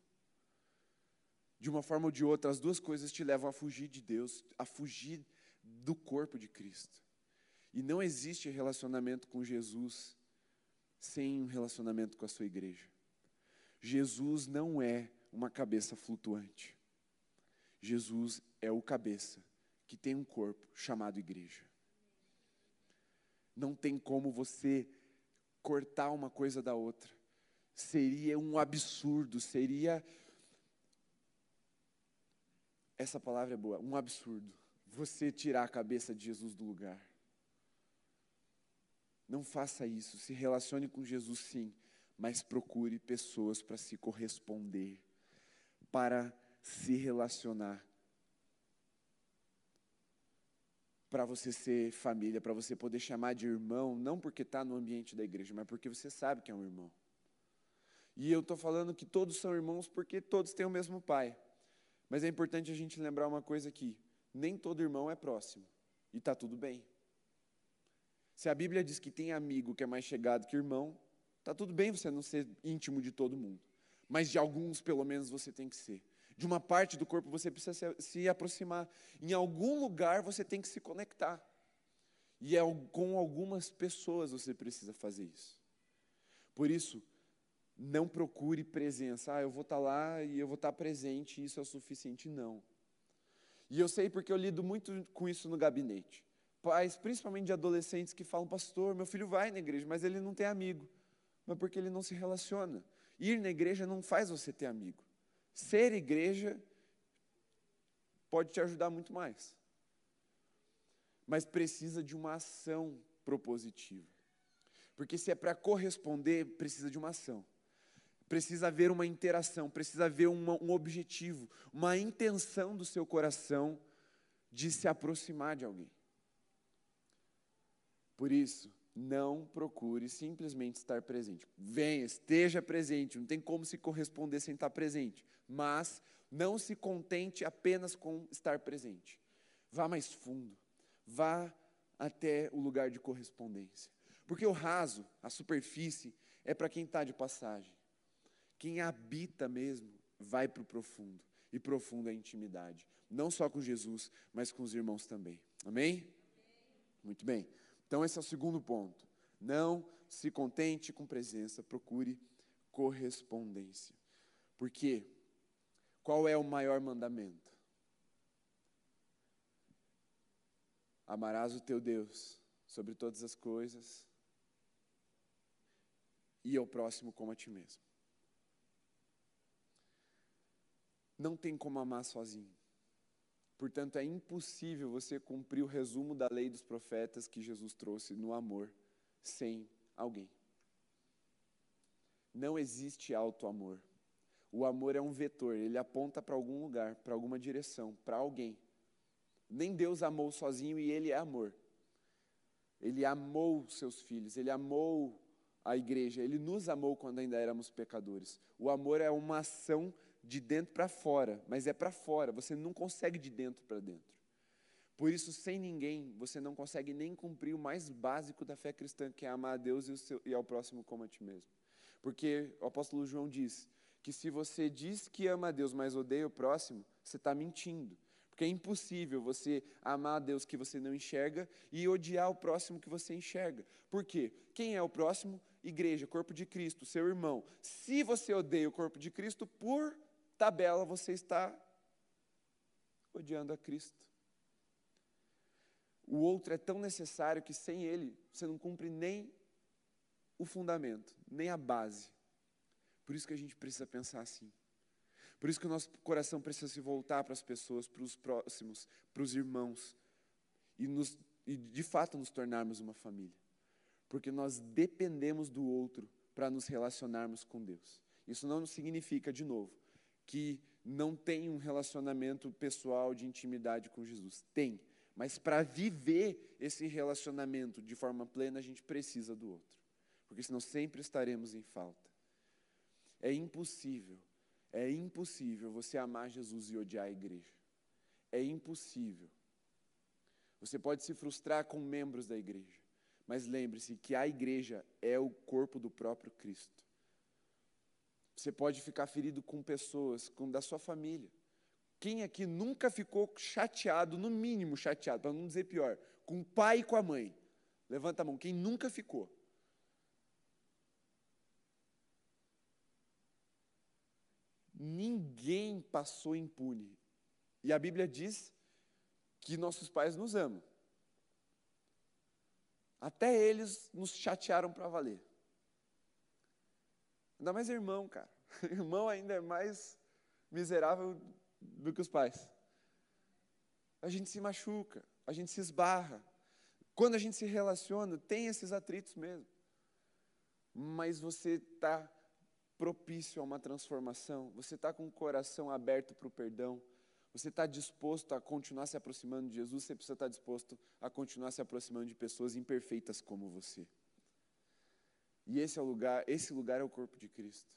De uma forma ou de outra, as duas coisas te levam a fugir de Deus, a fugir do corpo de Cristo. E não existe relacionamento com Jesus sem um relacionamento com a sua igreja. Jesus não é uma cabeça flutuante. Jesus é o cabeça que tem um corpo chamado igreja. Não tem como você cortar uma coisa da outra. Seria um absurdo, seria. Essa palavra é boa, um absurdo. Você tirar a cabeça de Jesus do lugar. Não faça isso. Se relacione com Jesus, sim, mas procure pessoas para se corresponder, para se relacionar. Para você ser família, para você poder chamar de irmão, não porque está no ambiente da igreja, mas porque você sabe que é um irmão. E eu estou falando que todos são irmãos porque todos têm o mesmo pai. Mas é importante a gente lembrar uma coisa aqui: nem todo irmão é próximo, e está tudo bem. Se a Bíblia diz que tem amigo que é mais chegado que irmão, tá tudo bem você não ser íntimo de todo mundo, mas de alguns pelo menos você tem que ser. De uma parte do corpo você precisa se, se aproximar. Em algum lugar você tem que se conectar. E é, com algumas pessoas você precisa fazer isso. Por isso, não procure presença. Ah, eu vou estar tá lá e eu vou estar tá presente, e isso é o suficiente. Não. E eu sei porque eu lido muito com isso no gabinete pais, principalmente de adolescentes, que falam: Pastor, meu filho vai na igreja, mas ele não tem amigo. Mas porque ele não se relaciona. Ir na igreja não faz você ter amigo. Ser igreja pode te ajudar muito mais. Mas precisa de uma ação propositiva. Porque se é para corresponder, precisa de uma ação. Precisa haver uma interação, precisa haver uma, um objetivo, uma intenção do seu coração de se aproximar de alguém. Por isso, não procure simplesmente estar presente. Venha, esteja presente, não tem como se corresponder sem estar presente. Mas não se contente apenas com estar presente. Vá mais fundo. Vá até o lugar de correspondência. Porque o raso, a superfície, é para quem está de passagem. Quem habita mesmo vai para o profundo. E profundo é a intimidade. Não só com Jesus, mas com os irmãos também. Amém? Muito bem. Então, esse é o segundo ponto. Não se contente com presença, procure correspondência. Por quê? Qual é o maior mandamento? Amarás o teu Deus sobre todas as coisas e ao próximo como a ti mesmo. Não tem como amar sozinho. Portanto, é impossível você cumprir o resumo da lei dos profetas que Jesus trouxe no amor sem alguém. Não existe alto amor. O amor é um vetor, ele aponta para algum lugar, para alguma direção, para alguém. Nem Deus amou sozinho e ele é amor. Ele amou seus filhos, ele amou a igreja, ele nos amou quando ainda éramos pecadores. O amor é uma ação de dentro para fora, mas é para fora, você não consegue de dentro para dentro. Por isso, sem ninguém, você não consegue nem cumprir o mais básico da fé cristã, que é amar a Deus e, seu, e ao próximo como a ti mesmo. Porque o apóstolo João diz que se você diz que ama a Deus, mas odeia o próximo, você está mentindo. Porque é impossível você amar a Deus que você não enxerga e odiar o próximo que você enxerga. Por quê? Quem é o próximo? Igreja, corpo de Cristo, seu irmão. Se você odeia o corpo de Cristo, por tabela você está odiando a Cristo. O outro é tão necessário que sem ele você não cumpre nem o fundamento, nem a base. Por isso que a gente precisa pensar assim. Por isso que o nosso coração precisa se voltar para as pessoas, para os próximos, para os irmãos, e, nos, e de fato nos tornarmos uma família. Porque nós dependemos do outro para nos relacionarmos com Deus. Isso não significa, de novo, que não tem um relacionamento pessoal de intimidade com Jesus. Tem. Mas para viver esse relacionamento de forma plena, a gente precisa do outro. Porque senão sempre estaremos em falta. É impossível, é impossível você amar Jesus e odiar a igreja. É impossível. Você pode se frustrar com membros da igreja, mas lembre-se que a igreja é o corpo do próprio Cristo. Você pode ficar ferido com pessoas, com da sua família. Quem aqui nunca ficou chateado, no mínimo chateado, para não dizer pior, com o pai e com a mãe? Levanta a mão. Quem nunca ficou? Ninguém passou impune. E a Bíblia diz que nossos pais nos amam. Até eles nos chatearam para valer. Ainda mais irmão, cara. [laughs] Irmão ainda é mais miserável do que os pais. A gente se machuca, a gente se esbarra. Quando a gente se relaciona, tem esses atritos mesmo. Mas você está propício a uma transformação, você está com o coração aberto para o perdão, você está disposto a continuar se aproximando de Jesus, você precisa estar disposto a continuar se aproximando de pessoas imperfeitas como você. E esse é o lugar, esse lugar é o corpo de Cristo.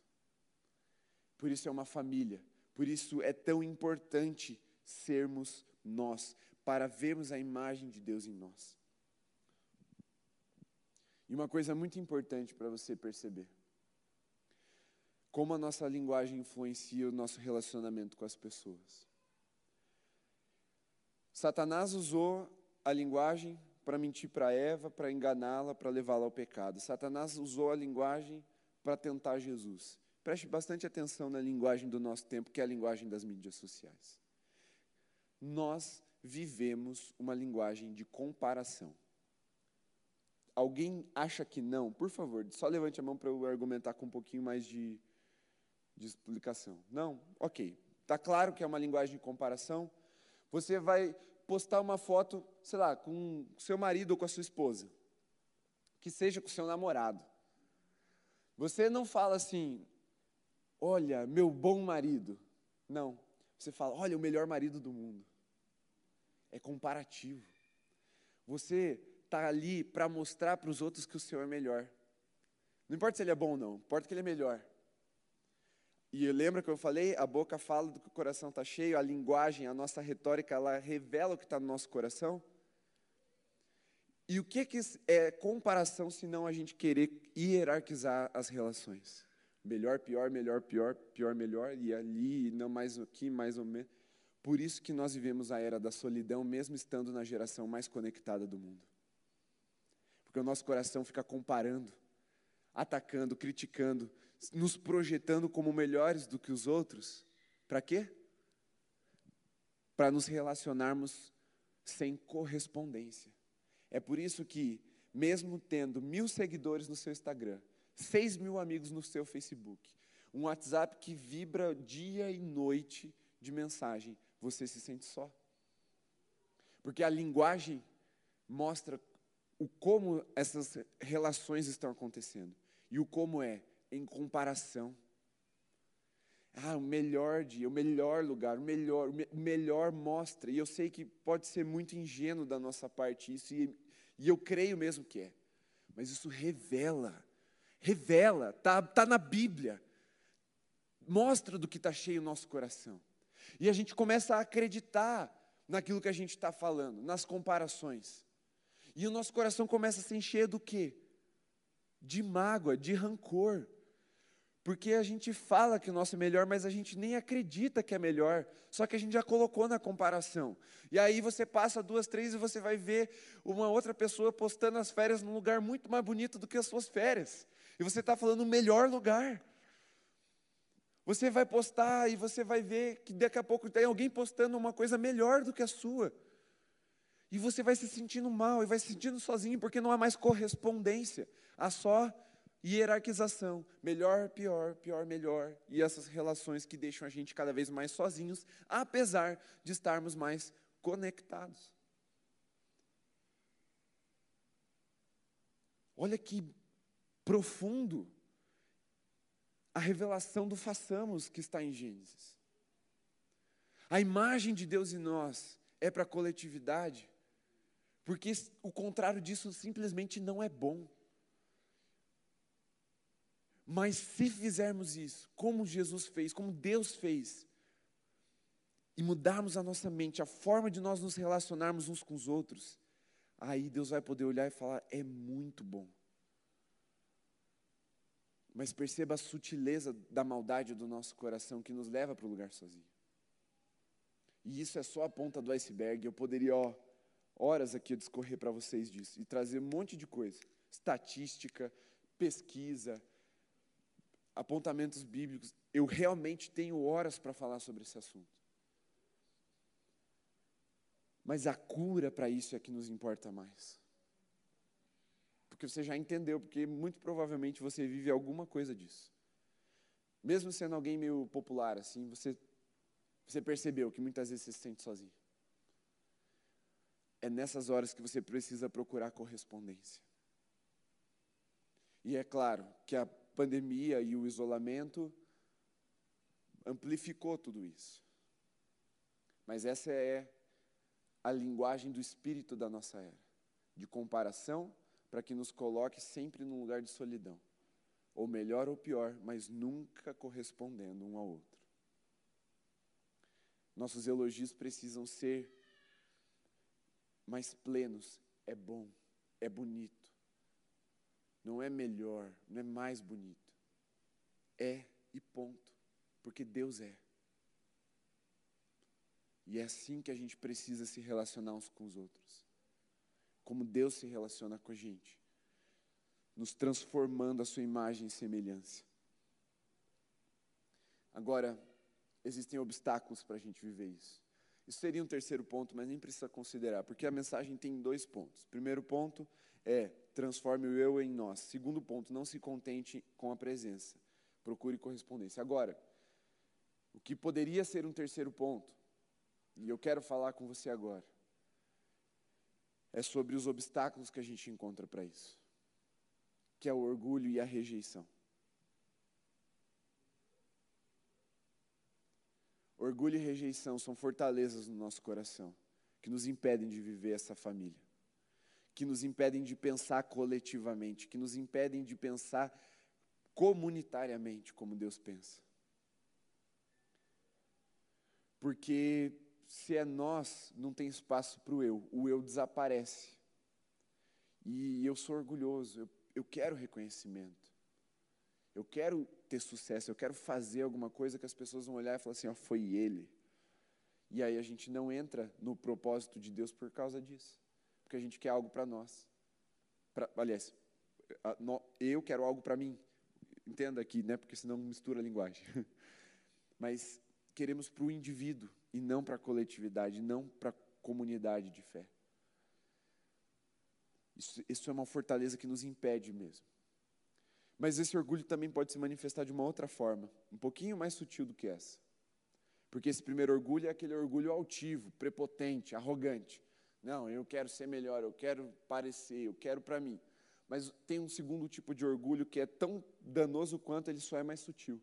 Por isso é uma família, por isso é tão importante sermos nós, para vermos a imagem de Deus em nós. E uma coisa muito importante para você perceber: como a nossa linguagem influencia o nosso relacionamento com as pessoas. Satanás usou a linguagem para mentir para Eva, para enganá-la, para levá-la ao pecado. Satanás usou a linguagem para tentar Jesus. Preste bastante atenção na linguagem do nosso tempo, que é a linguagem das mídias sociais. Nós vivemos uma linguagem de comparação. Alguém acha que não? Por favor, só levante a mão para eu argumentar com um pouquinho mais de, de explicação. Não? Ok. Está claro que é uma linguagem de comparação? Você vai postar uma foto, sei lá, com seu marido ou com a sua esposa. Que seja com seu namorado. Você não fala assim, olha, meu bom marido. Não. Você fala, olha, o melhor marido do mundo. É comparativo. Você está ali para mostrar para os outros que o seu é melhor. Não importa se ele é bom ou não, importa que ele é melhor. E lembra que eu falei? A boca fala do que o coração está cheio, a linguagem, a nossa retórica, ela revela o que está no nosso coração. E o que, que é comparação se não a gente querer hierarquizar as relações? Melhor, pior, melhor, pior, pior, melhor, e ali, não mais aqui, mais ou menos. Por isso que nós vivemos a era da solidão, mesmo estando na geração mais conectada do mundo. Porque o nosso coração fica comparando, atacando, criticando, nos projetando como melhores do que os outros. Para quê? Para nos relacionarmos sem correspondência. É por isso que, mesmo tendo mil seguidores no seu Instagram, seis mil amigos no seu Facebook, um WhatsApp que vibra dia e noite de mensagem, você se sente só. Porque a linguagem mostra o como essas relações estão acontecendo e o como é em comparação. Ah, o melhor dia, o melhor lugar, o melhor, o melhor mostra. E eu sei que pode ser muito ingênuo da nossa parte isso, e, e eu creio mesmo que é. Mas isso revela, revela, está tá na Bíblia. Mostra do que está cheio o nosso coração. E a gente começa a acreditar naquilo que a gente está falando, nas comparações. E o nosso coração começa a se encher do quê? De mágoa, de rancor. Porque a gente fala que o nosso é melhor, mas a gente nem acredita que é melhor. Só que a gente já colocou na comparação. E aí você passa duas, três e você vai ver uma outra pessoa postando as férias num lugar muito mais bonito do que as suas férias. E você está falando o melhor lugar. Você vai postar e você vai ver que daqui a pouco tem alguém postando uma coisa melhor do que a sua. E você vai se sentindo mal e vai se sentindo sozinho porque não há mais correspondência. Há só hierarquização, melhor, pior, pior, melhor, e essas relações que deixam a gente cada vez mais sozinhos, apesar de estarmos mais conectados. Olha que profundo a revelação do façamos que está em Gênesis. A imagem de Deus em nós é para a coletividade, porque o contrário disso simplesmente não é bom. Mas se fizermos isso, como Jesus fez, como Deus fez, e mudarmos a nossa mente, a forma de nós nos relacionarmos uns com os outros, aí Deus vai poder olhar e falar: é muito bom. Mas perceba a sutileza da maldade do nosso coração que nos leva para o lugar sozinho. E isso é só a ponta do iceberg. Eu poderia, ó, horas aqui discorrer para vocês disso e trazer um monte de coisa: estatística, pesquisa, apontamentos bíblicos, eu realmente tenho horas para falar sobre esse assunto. Mas a cura para isso é que nos importa mais. Porque você já entendeu, porque muito provavelmente você vive alguma coisa disso. Mesmo sendo alguém meio popular assim, você você percebeu que muitas vezes você se sente sozinho. É nessas horas que você precisa procurar correspondência. E é claro que a pandemia e o isolamento amplificou tudo isso. Mas essa é a linguagem do espírito da nossa era, de comparação para que nos coloque sempre num lugar de solidão, ou melhor ou pior, mas nunca correspondendo um ao outro. Nossos elogios precisam ser mais plenos. É bom, é bonito. Não é melhor, não é mais bonito. É e ponto. Porque Deus é. E é assim que a gente precisa se relacionar uns com os outros. Como Deus se relaciona com a gente, nos transformando a sua imagem e semelhança. Agora, existem obstáculos para a gente viver isso. Isso seria um terceiro ponto, mas nem precisa considerar, porque a mensagem tem dois pontos. Primeiro ponto é transforme o eu em nós. Segundo ponto, não se contente com a presença. Procure correspondência. Agora, o que poderia ser um terceiro ponto, e eu quero falar com você agora, é sobre os obstáculos que a gente encontra para isso, que é o orgulho e a rejeição. Orgulho e rejeição são fortalezas no nosso coração, que nos impedem de viver essa família, que nos impedem de pensar coletivamente, que nos impedem de pensar comunitariamente como Deus pensa. Porque se é nós, não tem espaço para o eu, o eu desaparece. E eu sou orgulhoso, eu, eu quero reconhecimento. Eu quero ter sucesso, eu quero fazer alguma coisa que as pessoas vão olhar e falar assim: ó, foi ele. E aí a gente não entra no propósito de Deus por causa disso, porque a gente quer algo para nós. Pra, aliás, eu quero algo para mim. Entenda aqui, né? Porque senão mistura a linguagem. [laughs] Mas queremos para o indivíduo e não para a coletividade, não para a comunidade de fé. Isso, isso é uma fortaleza que nos impede mesmo. Mas esse orgulho também pode se manifestar de uma outra forma, um pouquinho mais sutil do que essa. Porque esse primeiro orgulho é aquele orgulho altivo, prepotente, arrogante. Não, eu quero ser melhor, eu quero parecer, eu quero para mim. Mas tem um segundo tipo de orgulho que é tão danoso quanto ele só é mais sutil,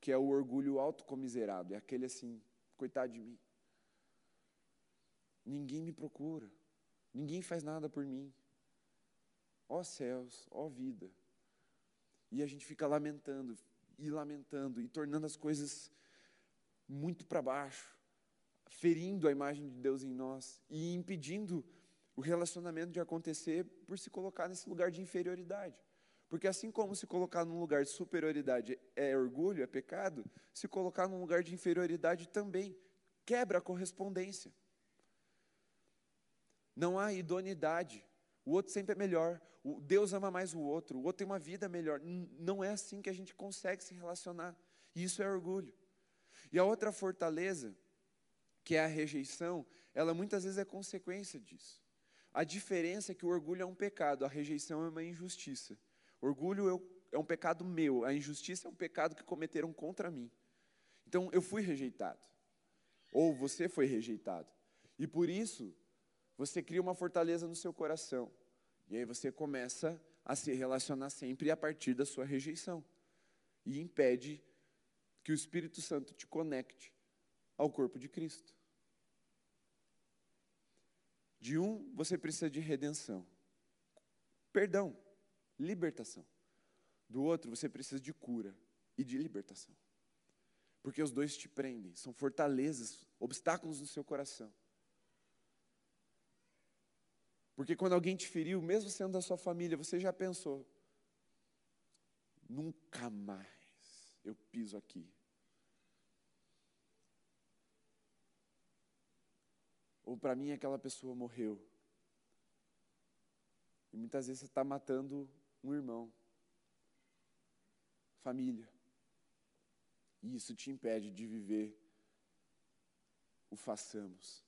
que é o orgulho autocomiserado. É aquele assim, coitado de mim. Ninguém me procura, ninguém faz nada por mim. Ó céus, ó vida. E a gente fica lamentando, e lamentando, e tornando as coisas muito para baixo, ferindo a imagem de Deus em nós e impedindo o relacionamento de acontecer por se colocar nesse lugar de inferioridade. Porque assim como se colocar num lugar de superioridade é orgulho, é pecado, se colocar num lugar de inferioridade também quebra a correspondência. Não há idoneidade. O outro sempre é melhor. O Deus ama mais o outro. O outro tem uma vida melhor. Não é assim que a gente consegue se relacionar. E isso é orgulho. E a outra fortaleza, que é a rejeição, ela muitas vezes é consequência disso. A diferença é que o orgulho é um pecado, a rejeição é uma injustiça. Orgulho é um pecado meu, a injustiça é um pecado que cometeram contra mim. Então eu fui rejeitado. Ou você foi rejeitado. E por isso, você cria uma fortaleza no seu coração. E aí você começa a se relacionar sempre a partir da sua rejeição. E impede que o Espírito Santo te conecte ao corpo de Cristo. De um, você precisa de redenção, perdão, libertação. Do outro, você precisa de cura e de libertação. Porque os dois te prendem, são fortalezas, obstáculos no seu coração. Porque quando alguém te feriu, mesmo sendo da sua família, você já pensou: nunca mais eu piso aqui. Ou para mim aquela pessoa morreu. E muitas vezes você está matando um irmão, família. E isso te impede de viver o façamos.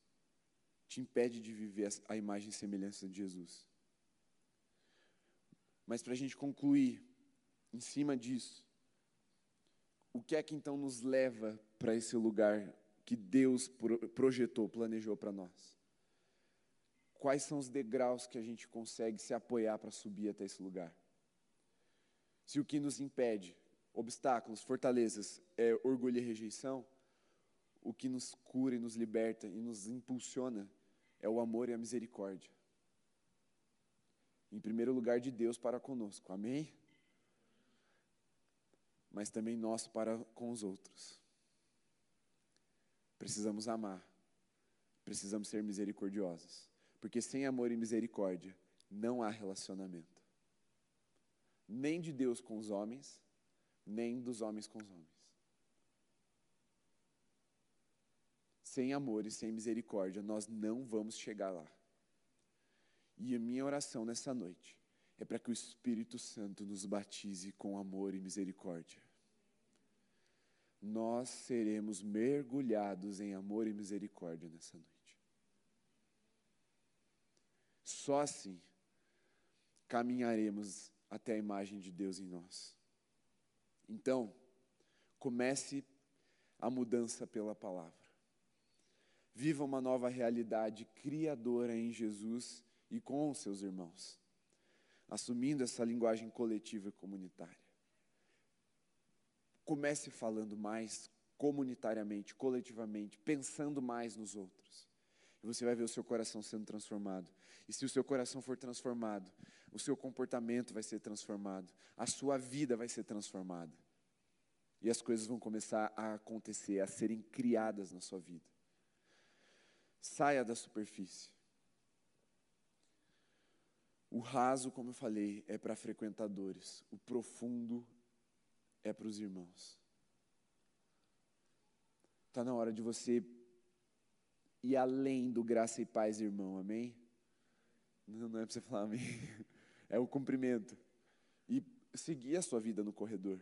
Te impede de viver a imagem e semelhança de Jesus. Mas para a gente concluir, em cima disso, o que é que então nos leva para esse lugar que Deus projetou, planejou para nós? Quais são os degraus que a gente consegue se apoiar para subir até esse lugar? Se o que nos impede, obstáculos, fortalezas, é orgulho e rejeição, o que nos cura e nos liberta e nos impulsiona é o amor e a misericórdia. Em primeiro lugar, de Deus para conosco, amém? Mas também nós para com os outros. Precisamos amar, precisamos ser misericordiosos, porque sem amor e misericórdia não há relacionamento, nem de Deus com os homens, nem dos homens com os homens. Sem amor e sem misericórdia, nós não vamos chegar lá. E a minha oração nessa noite é para que o Espírito Santo nos batize com amor e misericórdia. Nós seremos mergulhados em amor e misericórdia nessa noite. Só assim caminharemos até a imagem de Deus em nós. Então, comece a mudança pela palavra. Viva uma nova realidade criadora em Jesus e com seus irmãos, assumindo essa linguagem coletiva e comunitária. Comece falando mais comunitariamente, coletivamente, pensando mais nos outros. E você vai ver o seu coração sendo transformado. E se o seu coração for transformado, o seu comportamento vai ser transformado, a sua vida vai ser transformada. E as coisas vão começar a acontecer, a serem criadas na sua vida. Saia da superfície. O raso, como eu falei, é para frequentadores, o profundo é para os irmãos. Está na hora de você ir além do graça e paz, irmão, amém? Não, não é para você falar amém. [laughs] É o cumprimento. E seguir a sua vida no corredor.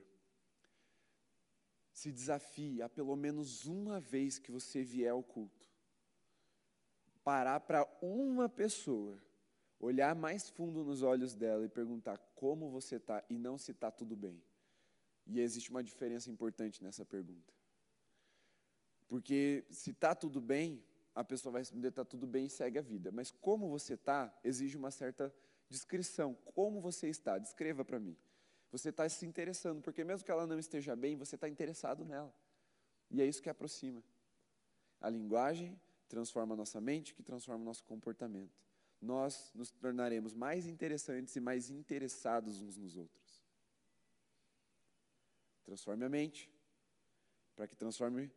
Se desafie a pelo menos uma vez que você vier ao culto parar para uma pessoa, olhar mais fundo nos olhos dela e perguntar como você está e não se está tudo bem. E existe uma diferença importante nessa pergunta. Porque se está tudo bem, a pessoa vai responder está tudo bem e segue a vida. Mas como você está, exige uma certa descrição. Como você está? Descreva para mim. Você está se interessando, porque mesmo que ela não esteja bem, você está interessado nela. E é isso que aproxima. A linguagem transforma a nossa mente, que transforma o nosso comportamento. Nós nos tornaremos mais interessantes e mais interessados uns nos outros. Transforme a mente, para que transforme.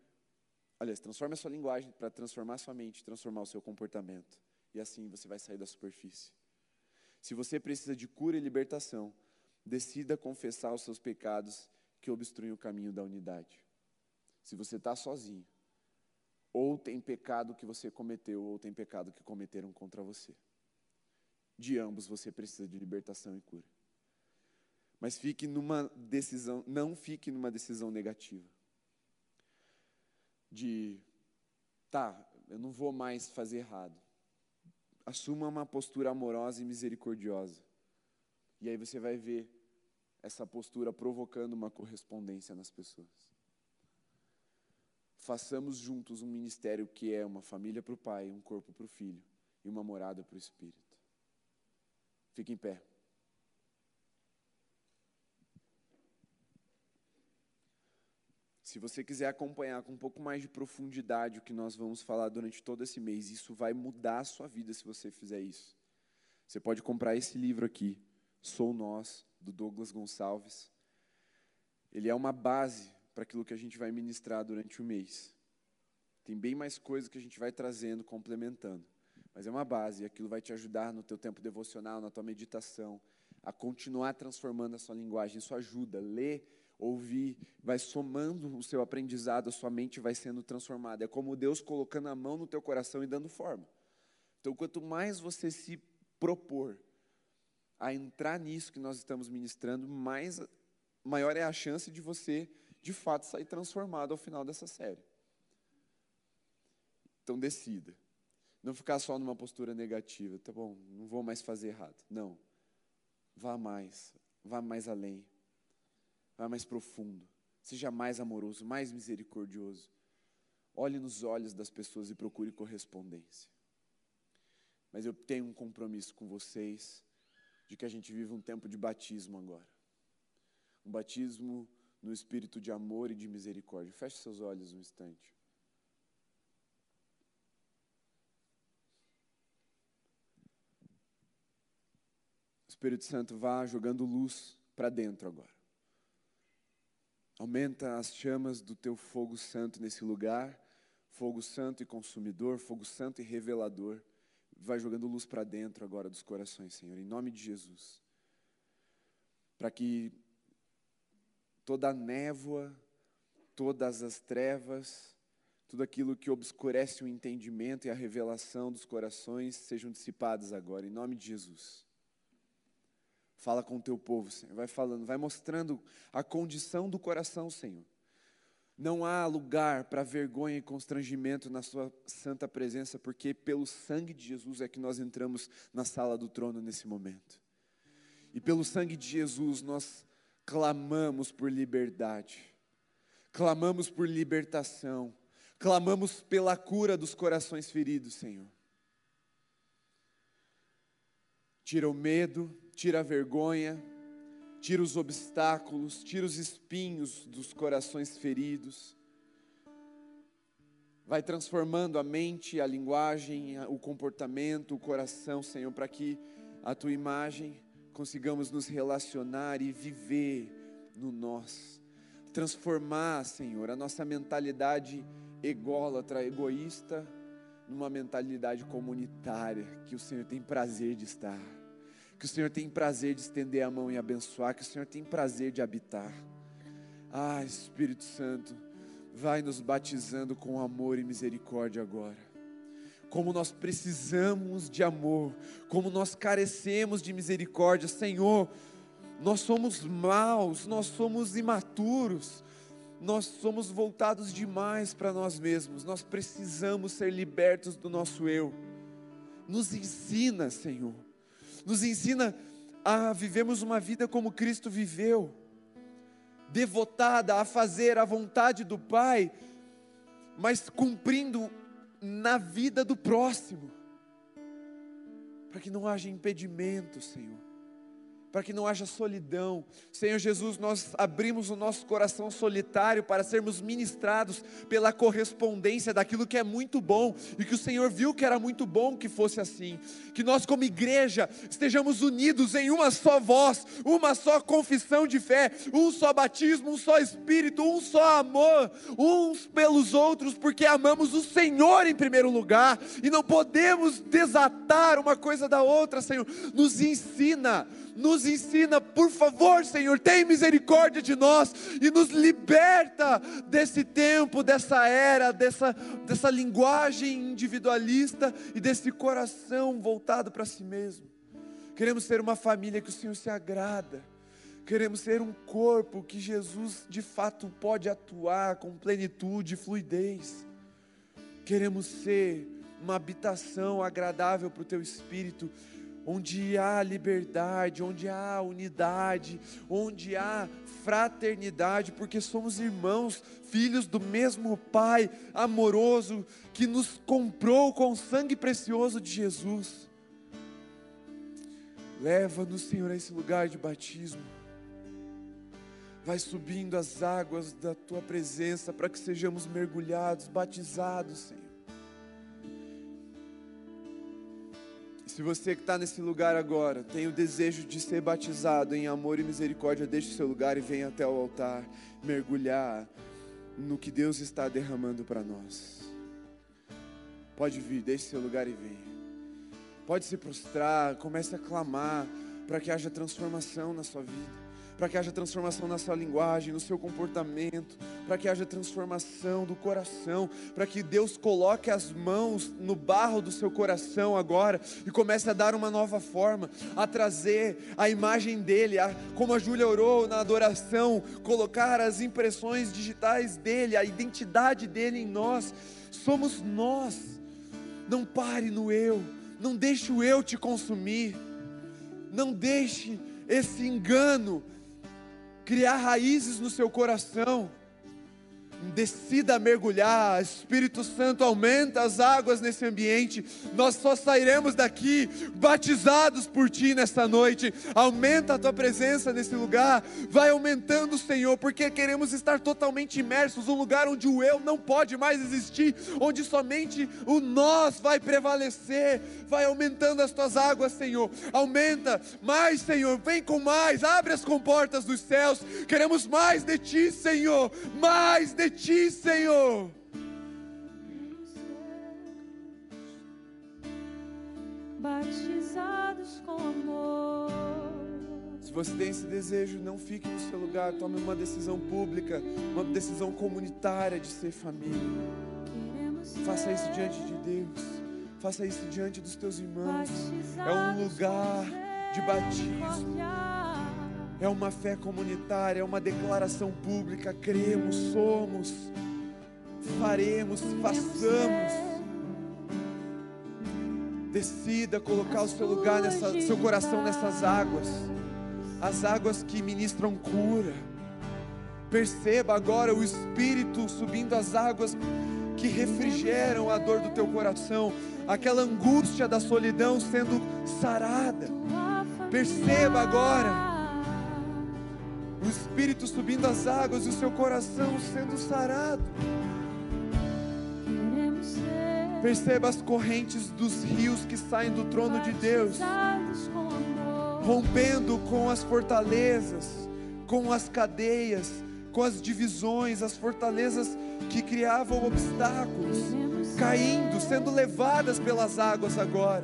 Aliás, transforme a sua linguagem para transformar a sua mente, transformar o seu comportamento. E assim você vai sair da superfície. Se você precisa de cura e libertação, decida confessar os seus pecados que obstruem o caminho da unidade. Se você está sozinho, ou tem pecado que você cometeu, ou tem pecado que cometeram contra você. De ambos você precisa de libertação e cura. Mas fique numa decisão, não fique numa decisão negativa. De, tá, eu não vou mais fazer errado. Assuma uma postura amorosa e misericordiosa. E aí você vai ver essa postura provocando uma correspondência nas pessoas façamos juntos um ministério que é uma família para o Pai, um corpo para o Filho e uma morada para o Espírito. Fique em pé. Se você quiser acompanhar com um pouco mais de profundidade o que nós vamos falar durante todo esse mês, isso vai mudar a sua vida se você fizer isso. Você pode comprar esse livro aqui, Sou Nós, do Douglas Gonçalves. Ele é uma base para aquilo que a gente vai ministrar durante o mês. Tem bem mais coisas que a gente vai trazendo, complementando. Mas é uma base, e aquilo vai te ajudar no teu tempo devocional, na tua meditação, a continuar transformando a sua linguagem. Isso ajuda. Ler, ouvir, vai somando o seu aprendizado, a sua mente vai sendo transformada. É como Deus colocando a mão no teu coração e dando forma. Então, quanto mais você se propor a entrar nisso que nós estamos ministrando, mais maior é a chance de você de fato sair transformado ao final dessa série. Então decida. Não ficar só numa postura negativa, tá bom, não vou mais fazer errado. Não. Vá mais, vá mais além. Vá mais profundo. Seja mais amoroso, mais misericordioso. Olhe nos olhos das pessoas e procure correspondência. Mas eu tenho um compromisso com vocês de que a gente vive um tempo de batismo agora. Um batismo no espírito de amor e de misericórdia. Feche seus olhos um instante. O Espírito Santo vá jogando luz para dentro agora. Aumenta as chamas do teu fogo santo nesse lugar, fogo santo e consumidor, fogo santo e revelador. Vai jogando luz para dentro agora dos corações, Senhor, em nome de Jesus. Para que toda a névoa, todas as trevas, tudo aquilo que obscurece o entendimento e a revelação dos corações sejam dissipadas agora, em nome de Jesus. Fala com o teu povo, Senhor. Vai falando, vai mostrando a condição do coração, Senhor. Não há lugar para vergonha e constrangimento na Sua santa presença, porque pelo sangue de Jesus é que nós entramos na sala do trono nesse momento. E pelo sangue de Jesus nós clamamos por liberdade, clamamos por libertação, clamamos pela cura dos corações feridos, Senhor. Tira o medo, tira a vergonha, tira os obstáculos, tira os espinhos dos corações feridos. Vai transformando a mente, a linguagem, o comportamento, o coração, Senhor, para que a tua imagem consigamos nos relacionar e viver no nós. Transformar, Senhor, a nossa mentalidade ególatra, egoísta, numa mentalidade comunitária, que o Senhor tem prazer de estar que o Senhor tem prazer de estender a mão e abençoar, que o Senhor tem prazer de habitar. Ah, Espírito Santo, vai nos batizando com amor e misericórdia agora. Como nós precisamos de amor, como nós carecemos de misericórdia, Senhor. Nós somos maus, nós somos imaturos, nós somos voltados demais para nós mesmos, nós precisamos ser libertos do nosso eu. Nos ensina, Senhor, nos ensina a vivermos uma vida como Cristo viveu, devotada a fazer a vontade do Pai, mas cumprindo na vida do próximo, para que não haja impedimento, Senhor para que não haja solidão. Senhor Jesus, nós abrimos o nosso coração solitário para sermos ministrados pela correspondência daquilo que é muito bom e que o Senhor viu que era muito bom que fosse assim. Que nós, como igreja, estejamos unidos em uma só voz, uma só confissão de fé, um só batismo, um só espírito, um só amor, uns pelos outros, porque amamos o Senhor em primeiro lugar e não podemos desatar uma coisa da outra, Senhor. Nos ensina nos ensina, por favor, Senhor, tem misericórdia de nós e nos liberta desse tempo, dessa era, dessa, dessa linguagem individualista e desse coração voltado para si mesmo. Queremos ser uma família que o Senhor se agrada. Queremos ser um corpo que Jesus de fato pode atuar com plenitude e fluidez. Queremos ser uma habitação agradável para o teu espírito onde há liberdade, onde há unidade, onde há fraternidade, porque somos irmãos, filhos do mesmo Pai amoroso que nos comprou com o sangue precioso de Jesus. Leva-nos, Senhor, a esse lugar de batismo. Vai subindo as águas da tua presença para que sejamos mergulhados, batizados, Senhor. Se você que está nesse lugar agora tem o desejo de ser batizado em amor e misericórdia, deixe seu lugar e venha até o altar mergulhar no que Deus está derramando para nós. Pode vir, deixe seu lugar e venha. Pode se prostrar, comece a clamar para que haja transformação na sua vida. Para que haja transformação na sua linguagem, no seu comportamento, para que haja transformação do coração, para que Deus coloque as mãos no barro do seu coração agora e comece a dar uma nova forma, a trazer a imagem dele, a, como a Júlia orou na adoração, colocar as impressões digitais dele, a identidade dele em nós. Somos nós. Não pare no eu, não deixe o eu te consumir. Não deixe esse engano criar raízes no seu coração. Decida mergulhar, Espírito Santo aumenta as águas nesse ambiente. Nós só sairemos daqui batizados por Ti nesta noite. Aumenta a Tua presença nesse lugar, vai aumentando, Senhor, porque queremos estar totalmente imersos. Um lugar onde o eu não pode mais existir, onde somente o nós vai prevalecer. Vai aumentando as Tuas águas, Senhor. Aumenta mais, Senhor. Vem com mais, abre as comportas dos céus. Queremos mais de Ti, Senhor. Mais de Ti, Senhor. Batizados com amor. Se você tem esse desejo, não fique no seu lugar, tome uma decisão pública, uma decisão comunitária de ser família. Faça isso diante de Deus, faça isso diante dos teus irmãos. É um lugar de batismo. É uma fé comunitária, é uma declaração pública. Cremos, somos, faremos, façamos. Decida colocar o seu lugar nessa, seu coração nessas águas, as águas que ministram cura. Perceba agora o Espírito subindo as águas que refrigeram a dor do teu coração, aquela angústia da solidão sendo sarada. Perceba agora. O Espírito subindo as águas e o seu coração sendo sarado. Perceba as correntes dos rios que saem do trono de Deus, rompendo com as fortalezas, com as cadeias, com as divisões, as fortalezas que criavam obstáculos, caindo, sendo levadas pelas águas agora.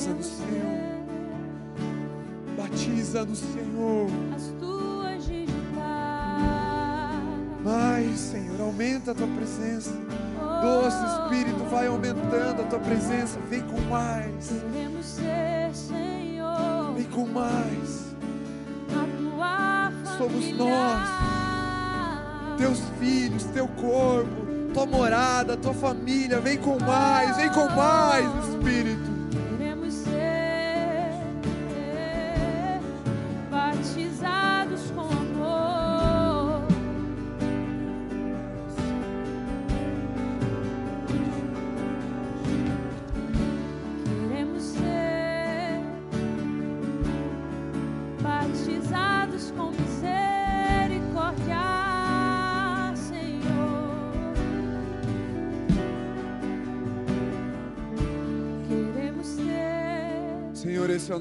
Batiza no Senhor, batiza no Senhor. As tuas digitais. Mais, Senhor, aumenta a tua presença. Doce Espírito, vai aumentando a tua presença. Vem com mais, Queremos ser, Senhor, vem com mais. a tua Somos nós. Teus filhos, teu corpo, tua morada, tua família. Vem com mais, vem com mais, Espírito.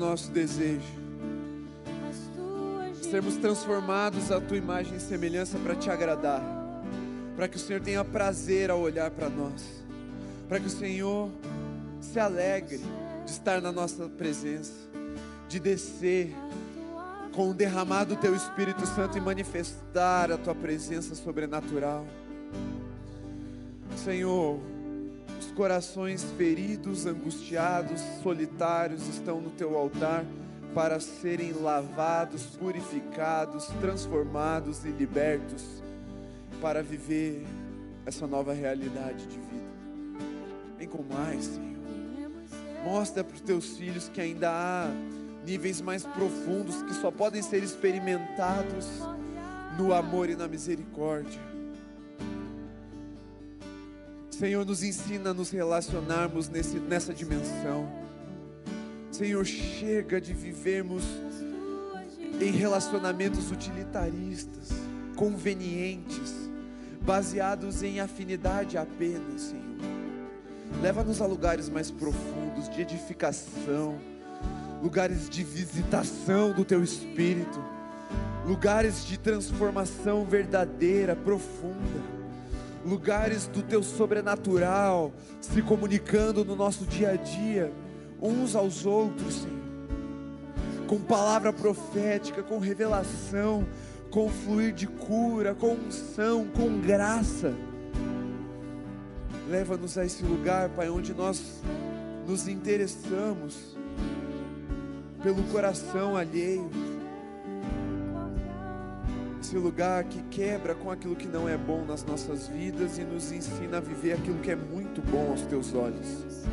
Nosso desejo. Sermos transformados à tua imagem e semelhança para te agradar. Para que o Senhor tenha prazer ao olhar para nós. Para que o Senhor se alegre de estar na nossa presença, de descer com o derramado do teu Espírito Santo e manifestar a tua presença sobrenatural. Senhor, corações feridos, angustiados, solitários estão no teu altar para serem lavados, purificados, transformados e libertos para viver essa nova realidade de vida. Vem com mais, Senhor. Mostra para os teus filhos que ainda há níveis mais profundos que só podem ser experimentados no amor e na misericórdia. Senhor, nos ensina a nos relacionarmos nesse, nessa dimensão. Senhor, chega de vivermos em relacionamentos utilitaristas, convenientes, baseados em afinidade apenas, Senhor. Leva-nos a lugares mais profundos de edificação, lugares de visitação do Teu Espírito, lugares de transformação verdadeira, profunda, lugares do teu sobrenatural se comunicando no nosso dia a dia, uns aos outros, Senhor, com palavra profética, com revelação, com fluir de cura, com unção, com graça. Leva-nos a esse lugar, Pai, onde nós nos interessamos pelo coração alheio. Esse lugar que quebra com aquilo que não é bom nas nossas vidas e nos ensina a viver aquilo que é muito bom aos teus olhos.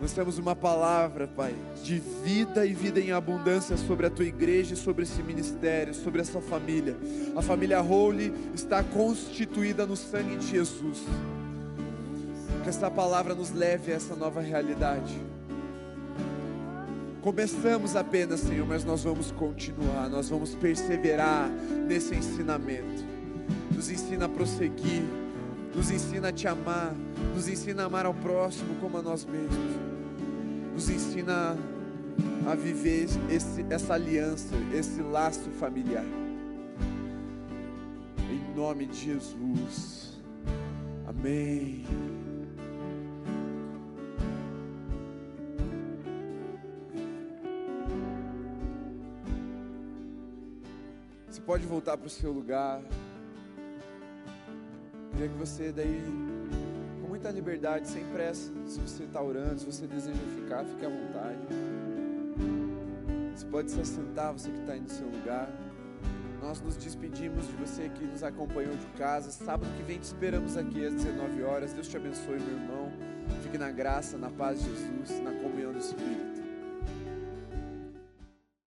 Nós temos uma palavra, Pai, de vida e vida em abundância sobre a tua igreja e sobre esse ministério, sobre essa família. A família Holy está constituída no sangue de Jesus. Que essa palavra nos leve a essa nova realidade. Começamos apenas, Senhor, mas nós vamos continuar, nós vamos perseverar nesse ensinamento. Nos ensina a prosseguir, nos ensina a te amar, nos ensina a amar ao próximo como a nós mesmos, nos ensina a viver esse, essa aliança, esse laço familiar. Em nome de Jesus, amém. Pode voltar para o seu lugar. Queria que você daí, com muita liberdade, sem pressa, se você está orando, se você deseja ficar, fique à vontade. Você pode se assentar, você que está aí no seu lugar. Nós nos despedimos de você que nos acompanhou de casa. Sábado que vem te esperamos aqui às 19 horas. Deus te abençoe, meu irmão. Fique na graça, na paz de Jesus, na comunhão do Espírito.